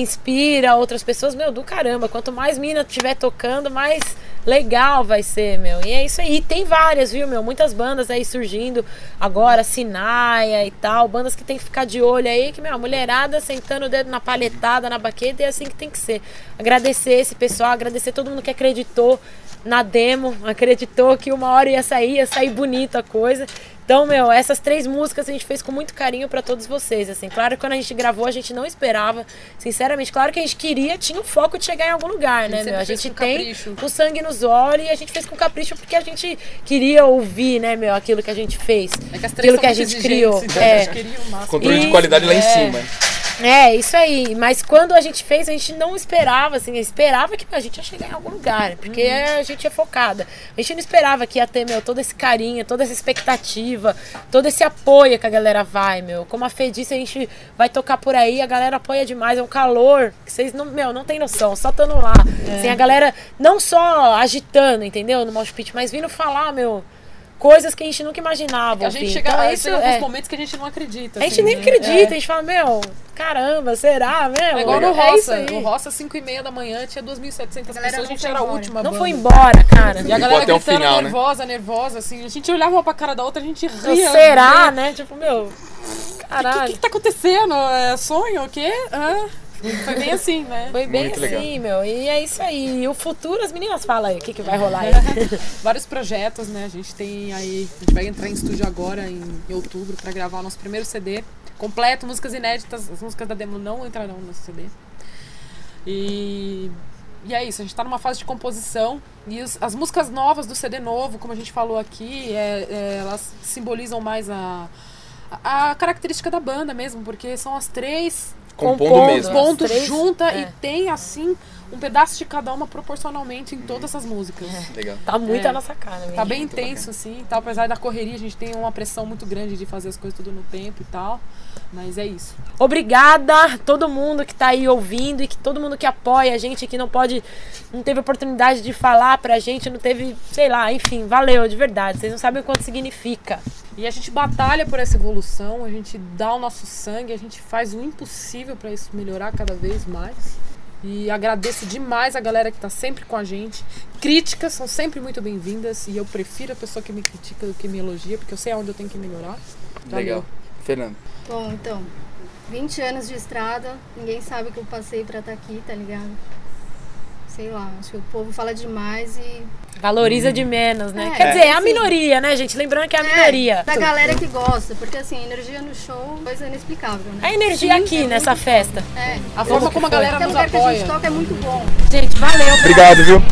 inspira outras pessoas, meu, do caramba. Quanto mais mina tiver tocando, mais legal vai ser, meu. E é isso aí. E tem várias, viu, meu? Muitas bandas aí surgindo agora, Sinaia e tal. Bandas que tem que ficar de olho aí, que, meu, a mulherada sentando o dedo na palhetada, na baqueta, é assim que tem que ser. Agradecer esse pessoal, agradecer todo mundo que acreditou na demo, acreditou que uma hora ia sair, ia sair bonita a coisa. Então, meu, essas três músicas a gente fez com muito carinho pra todos vocês, assim. Claro que quando a gente gravou, a gente não esperava, sinceramente. Claro que a gente queria, tinha o foco de chegar em algum lugar, né, sempre meu? A gente com tem capricho. o sangue nos olhos e a gente fez com capricho porque a gente queria ouvir, né, meu, aquilo que a gente fez. É que as três aquilo são que a gente exigentes, criou. então É. a gente queria o máximo. Controle de qualidade lá em é. cima. É, isso aí. Mas quando a gente fez, a gente não esperava, assim, esperava que a gente ia chegar em algum lugar, porque Uhum. a gente é focada. A gente não esperava que ia ter, meu, todo esse carinho, toda essa expectativa, todo esse apoio que a galera vai, meu. Como a Fê disse, a gente vai tocar por aí, a galera apoia demais, é um calor que vocês não, meu, não tem noção, só estando lá. É. Assim, a galera não só agitando, entendeu, no mosh pit, mas vindo falar, meu, coisas que a gente nunca imaginava. A gente chega Então, a isso tem alguns é- momentos que a gente não acredita. a gente assim, nem né? acredita, É. a gente fala, meu, caramba, será mesmo? É igual no É isso Roça. No Roça, 5 e meia da manhã, tinha 2.700 galera pessoas, a gente era a última Não banda. foi embora, cara. E a galera até o gritando final, né? nervosa, nervosa, assim. A gente olhava uma pra cara da outra, a gente ria. Será, né? né? Tipo, meu, O que, caralho. que tá acontecendo? É sonho? O quê? Ah, foi bem assim, né? Foi bem Muito legal. assim, meu. E é isso aí. E o futuro, as meninas falam aí o que, que vai rolar aí. Vários projetos, né? A gente tem aí. A gente vai entrar em estúdio agora, em, em outubro, pra gravar o nosso primeiro CD completo, músicas inéditas. As músicas da demo não entrarão nesse CD. E. E é isso, a gente tá numa fase de composição. E os- as músicas novas do CD novo, como a gente falou aqui, é- é, elas simbolizam mais a, a, característica da banda mesmo, porque são as três Compondo Compondo. mesmo. Três, junta é. e tem assim um pedaço de cada uma proporcionalmente em todas as músicas. Legal. Tá muito É. a nossa cara, Tá bem intenso, assim, tal, apesar da correria, a gente tem uma pressão muito grande de fazer as coisas tudo no tempo e tal. Mas é isso. Obrigada a todo mundo que tá aí ouvindo e que todo mundo que apoia a gente, que não pode, não teve oportunidade de falar pra gente, não teve, sei lá, enfim, valeu, de verdade. Vocês não sabem o quanto significa. E a gente batalha por essa evolução, a gente dá o nosso sangue, a gente faz o impossível para isso melhorar cada vez mais. E agradeço demais a galera que tá sempre com a gente. Críticas são sempre muito bem-vindas e eu prefiro a pessoa que me critica do que me elogia, porque eu sei aonde eu tenho que melhorar. Valeu. Legal. Fernando. Bom, então, 20 anos de estrada, ninguém sabe o que eu passei pra estar aqui, tá ligado? Sei lá, acho que o povo fala demais e. Valoriza de menos, né? É, Quer dizer, é a minoria, né, gente? Lembrando que é a minoria. Da galera que gosta, porque assim, energia no show é coisa inexplicável, né? A energia Sim, aqui é nessa festa. É. A forma como a galera nos lugar que a gente apoia. toca é muito bom. Gente, valeu. Obrigado, viu?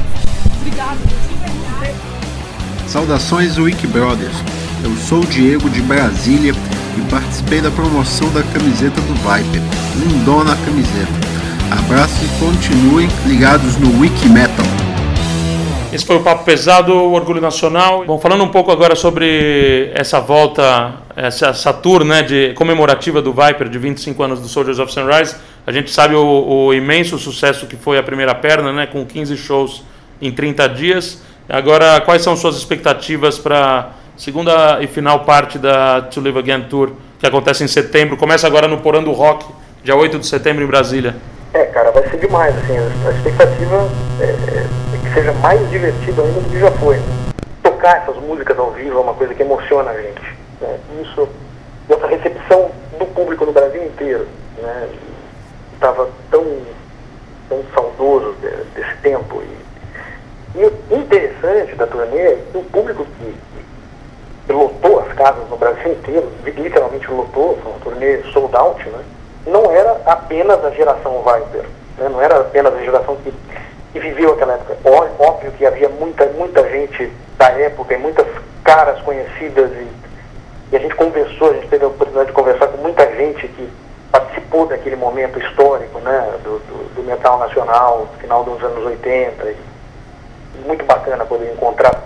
Saudações Wiki Brothers. Eu sou o Diego de Brasília e participei da promoção da camiseta do Viper. Lindona a camiseta. Abraço e continuem ligados no Wiki Metal. Esse foi o Papo Pesado, o Orgulho Nacional. Bom, falando um pouco agora sobre essa volta, essa, essa tour né, de, comemorativa do Viper de 25 anos do Soldiers of Sunrise, a gente sabe o, o imenso sucesso que foi a primeira perna, né, com 15 shows em 30 dias. Agora, quais são suas expectativas para segunda e final parte da To Live Again Tour, que acontece em setembro? Começa agora no Porão do Rock, dia 8 de setembro em Brasília. É, cara, vai ser demais, assim, a expectativa é, é que seja mais divertido ainda do que já foi. Tocar essas músicas ao vivo é uma coisa que emociona a gente. Né? Isso, essa recepção do público no Brasil inteiro, né? Estava tão, tão saudoso de- desse tempo. E, e o interessante da turnê é que o público que, que lotou as casas no Brasil inteiro, literalmente lotou, foi uma turnê sold out, né? Não era apenas a geração Viper, né? não era apenas a geração que, que viveu aquela época. Ó- Óbvio que havia muita, muita gente da época e muitas caras conhecidas e, e a gente conversou, a gente teve a oportunidade de conversar com muita gente que participou daquele momento histórico né? do, do, do metal nacional, final dos anos 80. E, muito bacana poder encontrar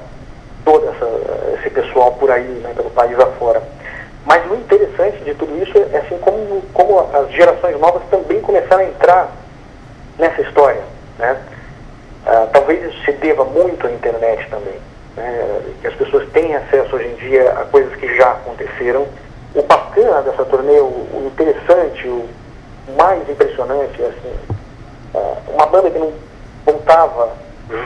todo essa, esse pessoal por aí, né, pelo país afora. Mas o interessante de tudo isso é assim como, como as gerações novas também começaram a entrar nessa história. Né? Ah, talvez isso se deva muito à internet também. Né? Que as pessoas têm acesso hoje em dia a coisas que já aconteceram. O bacana dessa turnê, o, o interessante, o mais impressionante, é assim, ah, uma banda que não voltava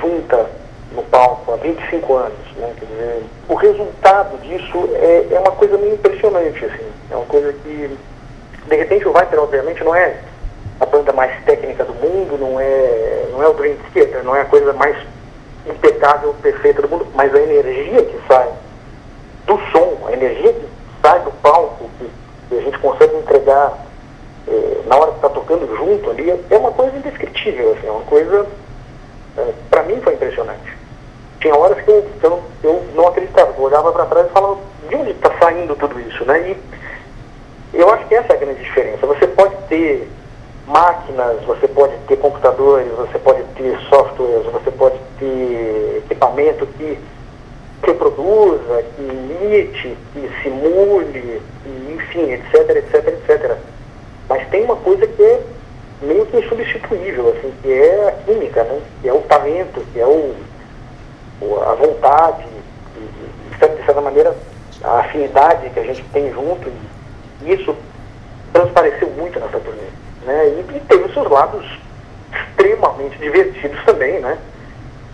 junta no palco há 25 anos. Né? Quer dizer, o resultado disso é, é uma coisa meio impressionante. Assim. É uma coisa que, de repente, o Viper, obviamente, não é a banda mais técnica do mundo, não é, não é o Dream Theater, não é a coisa mais impecável, perfeita do mundo, mas a energia que sai do som, a energia que sai do palco, que, que a gente consegue entregar eh, na hora que está tocando junto ali, é uma coisa indescritível, assim, é uma coisa, para mim foi impressionante. Tinha horas que eu, que eu, eu não acreditava, eu olhava para trás e falava, de onde está saindo tudo isso, né? E eu acho que essa é a grande diferença. Você pode ter máquinas, você pode ter computadores, você pode ter softwares, você pode ter equipamento que reproduza, que imite, que simule, e, enfim, etc, etc, etc. Mas tem uma coisa que é meio que insubstituível, assim, que é a química, né? Que é o talento, que é o- a vontade, e, de certa maneira, a afinidade que a gente tem junto. E isso transpareceu muito nessa turnê. Né? E, e teve os seus lados extremamente divertidos também, né?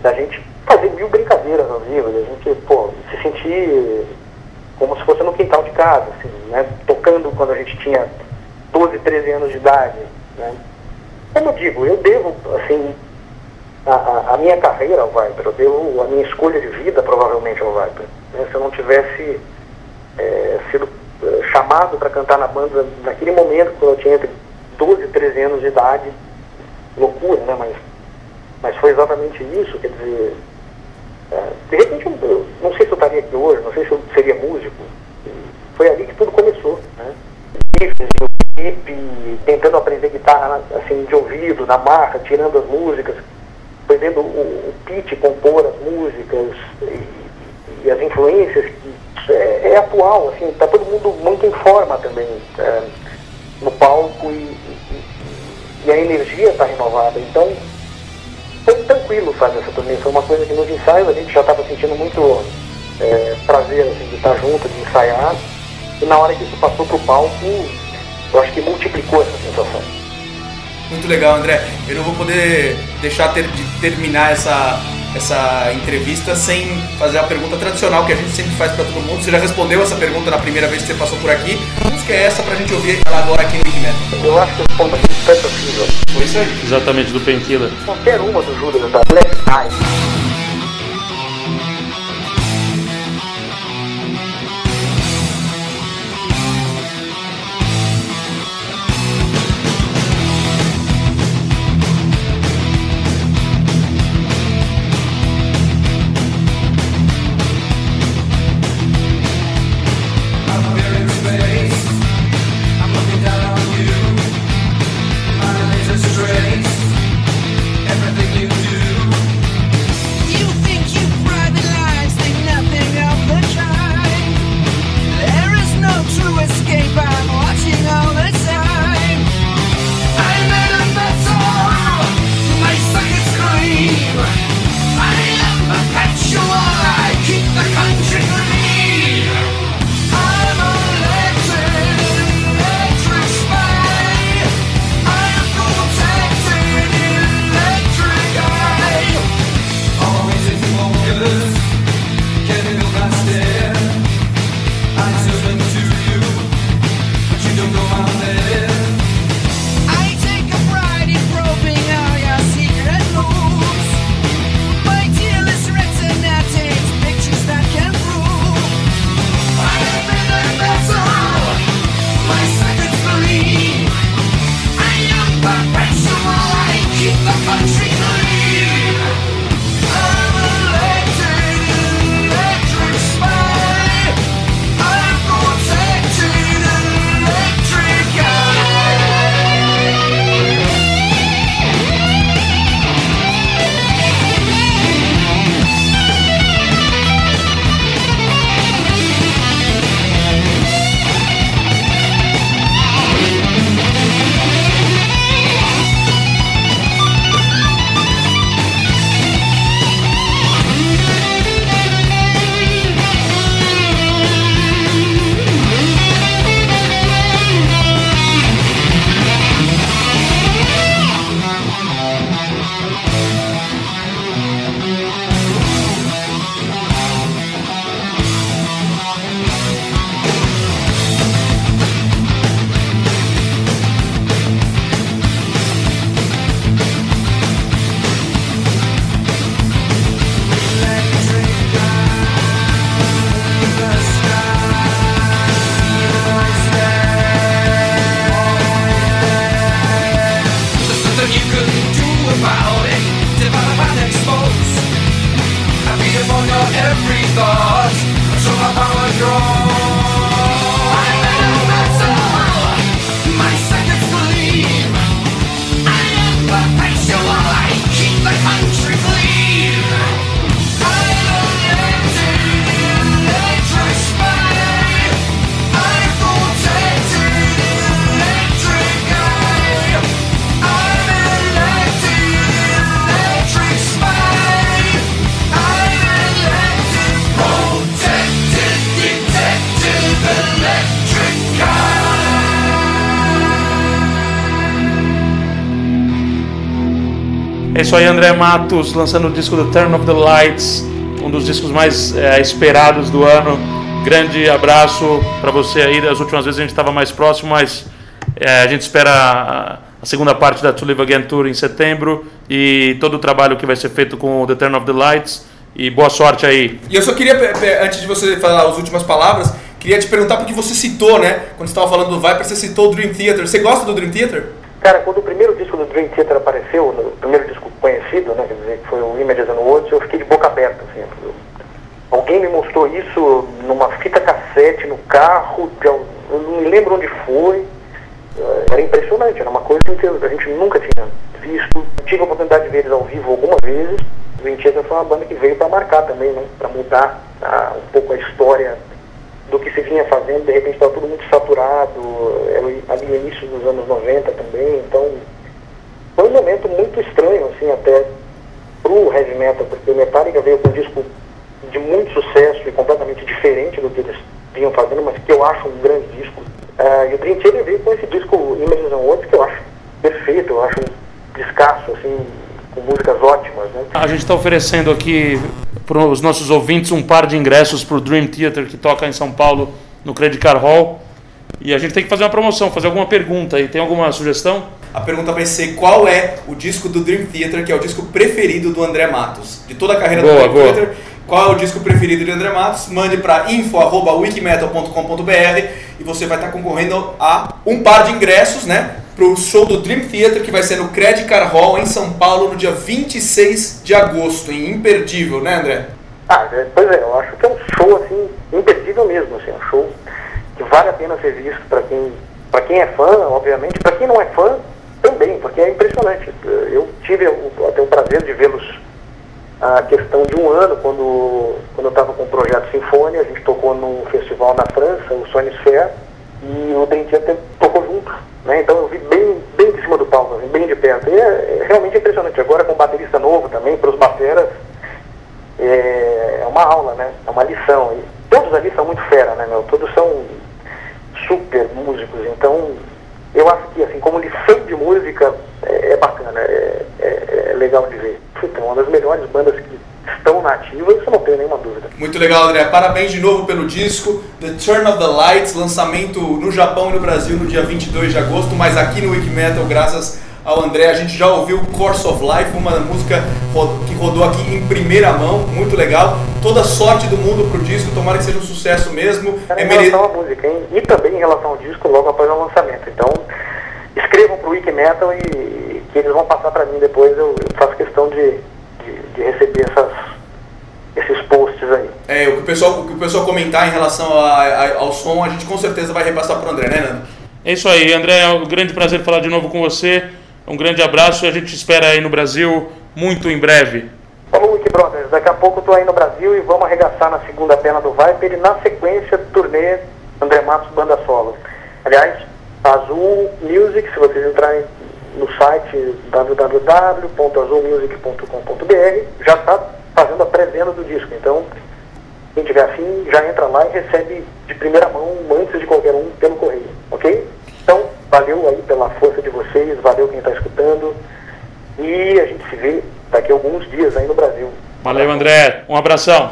Da gente fazer mil brincadeiras ao vivo, da gente, pô, se sentir como se fosse no quintal de casa, assim, né? Tocando quando a gente tinha 12, 13 anos de idade, né? Como eu digo, eu devo, assim, a, a- minha carreira ao Viper, eu devo a minha escolha de vida provavelmente ao Viper. né? Se eu não tivesse eh, sido eh, chamado para cantar na banda naquele momento, quando eu tinha entre 12 e 13 anos de idade, loucura, né? Mas, mas foi exatamente isso, quer dizer, eh, de repente eu, eu não sei se eu estaria aqui hoje, não sei se eu seria músico. Foi ali que tudo começou, né? Riffs, equipe, tentando aprender guitarra assim, de ouvido, na marca, tirando as músicas, vendo o, o Pete compor as músicas e, e as influências que é, é atual, assim, tá todo mundo muito em forma também é, no palco e, e- e a energia está renovada. Então foi tranquilo fazer essa turnê, foi uma coisa que nos ensaios a gente já estava sentindo muito é, prazer assim, de estar junto, de ensaiar, e na hora que isso passou pro palco, eu acho que multiplicou essa sensação. Muito legal, André. Eu não vou poder deixar ter- de terminar essa, essa entrevista sem fazer a pergunta tradicional que a gente sempre faz para todo mundo. Você já respondeu essa pergunta na primeira vez que você passou por aqui. Que música é essa pra gente ouvir ela agora aqui no Wikimedia? Eu acho que o ponto aqui é possível. Foi isso aí. Exatamente, do Painkiller. Qualquer uma do Judas da Black Eyes. Isso aí, André Matos, lançando o disco do Turn of the Lights, um dos discos mais é, esperados do ano. Grande abraço para você aí. Das últimas vezes a gente estava mais próximo, mas é, a gente espera a, a segunda parte da To Live Again Tour em setembro e todo o trabalho que vai ser feito com o The Turn of the Lights. E boa sorte aí. E eu só queria, antes de você falar as últimas palavras, queria te perguntar porque você citou, né? Quando você estava falando do Viper, você citou o Dream Theater. Você gosta do Dream Theater? Cara, quando o primeiro disco do Dream Theater apareceu, no primeiro disco conhecido, né, quer dizer, que foi o Images and Words, eu fiquei de boca aberta, assim. eu- alguém me mostrou isso numa fita cassete no carro, de eu não me lembro onde foi. Eh, Era impressionante, era uma coisa que a gente nunca tinha visto. Tive a oportunidade de ver eles ao vivo algumas vezes. O Dream Theater foi uma banda que veio para marcar também, né, para mudar ah, um pouco a história do que se vinha fazendo, de repente estava tudo muito saturado, era ali no início dos anos 90 também, então foi um momento muito estranho, assim, até pro heavy metal, porque o Metallica veio com um disco de muito sucesso e completamente diferente do que eles vinham fazendo, mas que eu acho um grande disco. Ah, e o Dream Theater veio com esse disco Images and Words, que eu acho perfeito, eu acho um descasso, assim, com músicas ótimas, né? A gente está oferecendo aqui para os nossos ouvintes um par de ingressos para o Dream Theater que toca em São Paulo no Credit Card Hall. E a gente tem que fazer uma promoção, fazer alguma pergunta aí. Tem alguma sugestão? A pergunta vai ser qual é o disco do Dream Theater, que é o disco preferido do André Matos. De toda a carreira Boa, do Dream boa. Theater, qual é o disco preferido de André Matos? Mande para info.wikimetal.com.br e você vai estar concorrendo a um par de ingressos, né? Pro show do Dream Theater, que vai ser no Credit Car Hall em São Paulo no dia 26 de agosto, imperdível, né, André? Ah, é, pois é, eu acho que é um show assim imperdível mesmo, assim, um show que vale a pena ser visto para quem, para quem é fã, obviamente, para quem não é fã também, porque é impressionante. Eu tive o- até o prazer de vê-los a questão de um ano quando quando eu estava com o projeto Sinfonia, a gente tocou num festival na França, o Sony Sphere, e o Theater tocou junto, né? Então eu vi bem bem de cima do palco, assim, bem de perto. E é, é realmente impressionante. Agora com baterista novo também para os bateras é, é uma aula, né? É uma lição. E todos ali são muito fera, né, meu? Todos são super músicos. Então, eu acho que, assim, como lição de música, é, é bacana, é, é- é legal de ver. É uma das melhores bandas que estão na ativa, isso eu não tenho nenhuma dúvida. Muito legal, André. Parabéns de novo pelo disco The Turn of the Lights, lançamento no Japão e no Brasil no dia 22 de agosto, mas aqui no Wikimetal, graças ao André, a gente já ouviu Course of Life, uma música que rodou aqui em primeira mão, muito legal. Toda sorte do mundo pro disco, tomara que seja um sucesso mesmo. Em É mere... relação à música, hein? E também em relação ao disco logo após o lançamento. Então, escrevam pro Wiki Metal e, que eles vão passar para mim depois. Eu, eu faço questão de, de, de receber essas, esses posts aí. É, o que o pessoal, o que o pessoal comentar em relação a- a- ao som, a gente com certeza vai repassar pro André, né, Nando? É isso aí, André. É um grande prazer falar de novo com você. Um grande abraço e a gente espera aí no Brasil muito em breve. Falou, Wiki Brothers. Daqui a pouco eu tô aí no Brasil e vamos arregaçar na segunda perna do Viper e na sequência turnê André Matos Banda Solo. Aliás, Azul Music, se vocês entrarem no site www.azulmusic.com.br, já está fazendo a pré-venda do disco. Então, quem tiver afim, já entra lá e recebe de primeira mão, antes de qualquer um, pelo correio, ok? Valeu aí pela força de vocês, valeu quem está escutando e a gente se vê daqui a alguns dias aí no Brasil. Valeu, André. Um abração.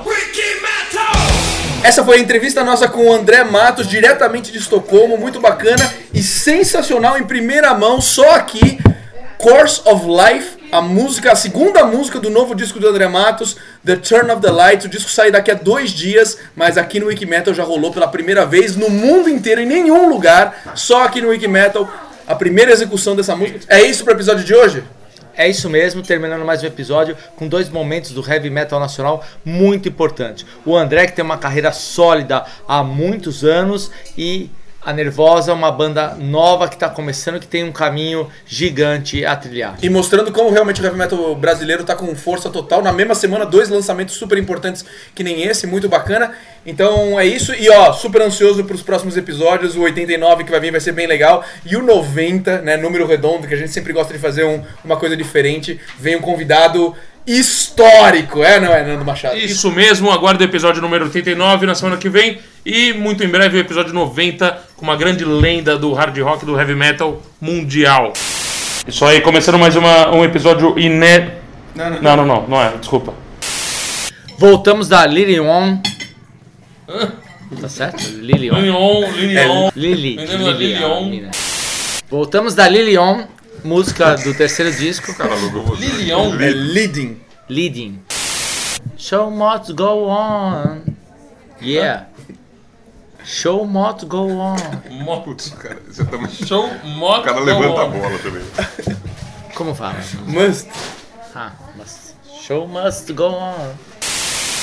Essa foi a entrevista nossa com o André Matos, diretamente de Estocolmo, muito bacana e sensacional em primeira mão, só aqui, Course of Life, a música, a segunda música do novo disco do André Matos, The Turn of the Light. O disco sai daqui a dois dias, mas aqui no Wikimetal já rolou pela primeira vez no mundo inteiro, em nenhum lugar, só aqui no Wikimetal, a primeira execução dessa música. É isso pro episódio de hoje? É isso mesmo, terminando mais um episódio com dois momentos do heavy metal nacional muito importantes. O André, que tem uma carreira sólida há muitos anos, e a Nervosa, uma banda nova que está começando, que tem um caminho gigante a trilhar. E mostrando como realmente o heavy metal brasileiro tá com força total. Na mesma semana, dois lançamentos super importantes que nem esse, muito bacana. Então é isso. E ó, super ansioso pros próximos episódios. O 89 que vai vir vai ser bem legal. E o 90, né? Número redondo, que a gente sempre gosta de fazer um- uma coisa diferente. Vem um convidado histórico, é, não é, Nando Machado? Isso mesmo, aguarde o episódio número 89 na semana que vem. E muito em breve o episódio 90 com uma grande lenda do hard rock, do heavy metal mundial. Isso aí, começando mais uma, um episódio iné... Não, não, Não, não, não, não é, desculpa. Voltamos da Lilion. Tá certo? Lilion. Lilion, Lilion. Lili. Lilion. Voltamos da Lilion, música do terceiro disco. Lilion. É leading. Leading. Show must go on. Yeah. Show must go on. Moto. Cara, você também. Show moto. O cara levanta a bola também. Como fala? Must. Ah, mas show must go on.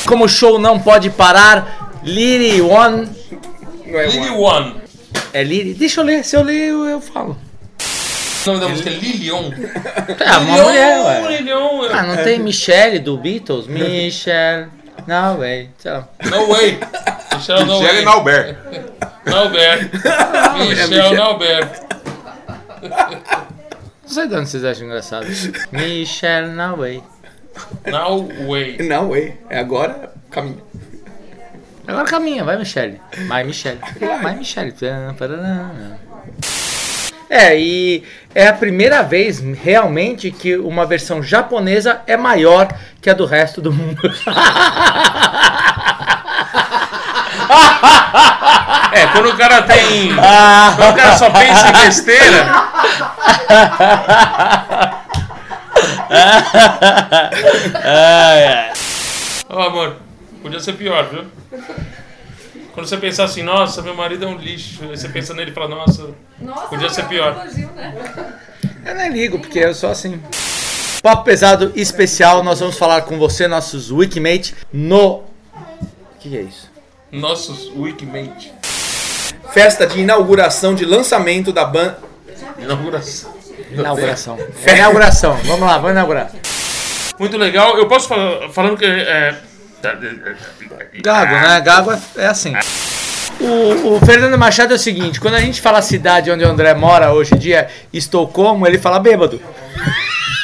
Como o show não pode parar, Lily One. Não é Lily one. One. É Lily. Deixa eu ler, se eu ler eu, eu falo. O nome da música é Lilion. É uma mulher, ué. Lilion. Ah, não tem Michelle do Beatles? Michelle. Não. Sei lá. No way. Michel No Michele way. Nauber. Nauber. Michel Michel. Nauber. Não sei de onde vocês acham engraçado. Michelle, no way. Now way. Não, way. É agora, caminho. Agora caminha, vai Michelle. Vai Michelle. Vai Michelle. É, e é a primeira vez realmente que uma versão japonesa é maior que a do resto do mundo. É, quando o cara tem. Quando o cara só pensa em besteira. Ô amor, podia ser pior, viu? Quando você pensar assim, nossa, meu marido é um lixo. Aí você pensa nele e fala, nossa, podia ser pior. Eu nem ligo, porque eu sou assim. Papo pesado especial, nós vamos falar com você, nossos Wikimate, no. O que, é isso? Nossos Wikimate. Festa de inauguração de lançamento da banda. Inauguração. Inauguração. É inauguração. Vamos lá, vamos inaugurar. Muito legal. Eu posso falar falando que. É, Gago, né? Gago é, é assim. O, o Fernando Machado é o seguinte: quando a gente fala a cidade onde o André mora hoje em dia, Estocolmo, ele fala bêbado.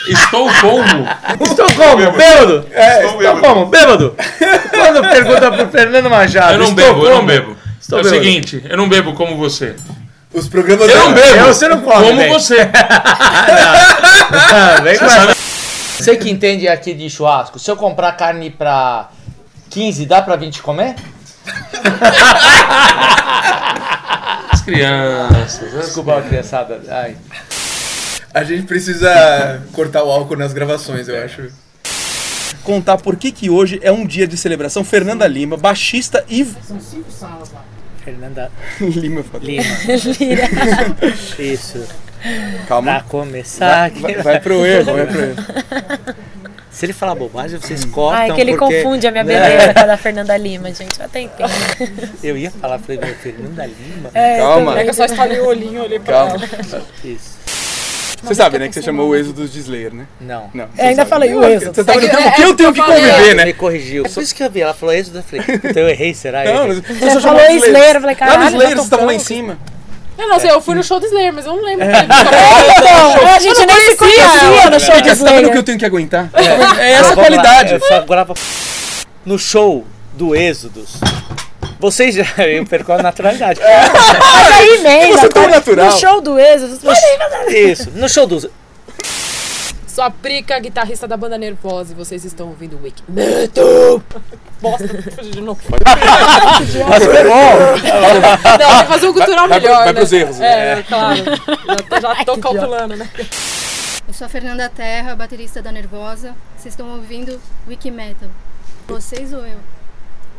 Estou como? Estocolmo, bêbado! É. Estocolmo, bêbado! Quando pergunta pro Fernando Machado, Eu não bebo, eu não Estocolmo, bebo. Estou é o bêbado. seguinte, eu não bebo como você. Os programas Eu não bebo. Eu, você não come, Como você. Ah, vem com Você essa. Você que entende aqui de churrasco, se eu comprar carne pra 15, dá pra 20 comer? As crianças. as Desculpa, criançada. Ai. A gente precisa cortar o álcool nas gravações, eu acho. Contar por que que hoje é um dia de celebração. Fernanda Lima, baixista e... Fernanda Lima. Lima. Lira. Isso. calma. Pra começar. Vai, vai pro erro, vai pro erro. Se ele falar bobagem, vocês cortam. Ai, que ele porque- confunde a minha né? beleza com a da Fernanda Lima, gente. Eu até entendo. Eu ia falar, falei, meu, Fernanda Lima. É, Calma. É que eu só estalei o olhinho, olhei pra Calma. ela. Isso. Você sabe, né, que você chamou o êxodo de Slayer, né? Não. Não. Eu você ainda sabe. falei o êxodo. Você tá brincando É com que- quem é eu tenho que que eu conviver, né? me corrigiu. Por isso que eu vi, ela falou isso, eu falei, puta, eu errei, será? Não, Errei. mas Você falou Slayer, eu falei, Lá caralho, no Slayer vocês estavam lá em cima. Eu não sei, eu fui no show do Slayer, mas eu não lembro. É, então, a gente nem se conhecia no show É você tá vendo o que eu Slayer. tenho que aguentar? É, essa qualidade. Agora no show do Êxodos. Vocês já eu perco a naturalidade. Mas aí emenda. Você é tão cara. natural. No show do Êxodo. Isso, no show dos. Sou a Prica, guitarrista da banda Nervosa, e vocês estão ouvindo o Wiki. Metal! Bosta, de novo. Mas foi bom! Não, tem que fazer um cultural Vai melhor, vai né? pros erros, É, claro. Já tô, já tô calculando, né? Eu sou a Fernanda Terra, baterista da Nervosa. Vocês estão ouvindo Wiki Metal. Vocês ou eu?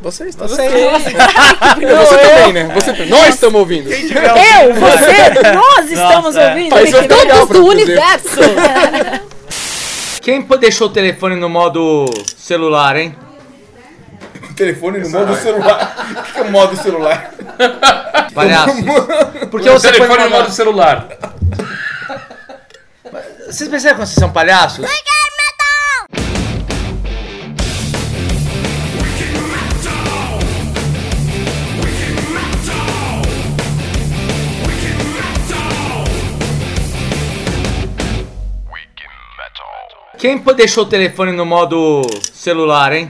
Vocês, tá certo. Você também, né? Você também. Nós estamos ouvindo. Eu, você, nós estamos Nossa, ouvindo. Mas legal Todos pra do universo! Quem deixou o telefone no modo celular, hein? Telefone no modo celular. O que é o modo celular? Palhaço. Porque O você telefone no no modo celular. Vocês percebem quando vocês são palhaços? Quem deixou o telefone no modo celular, hein?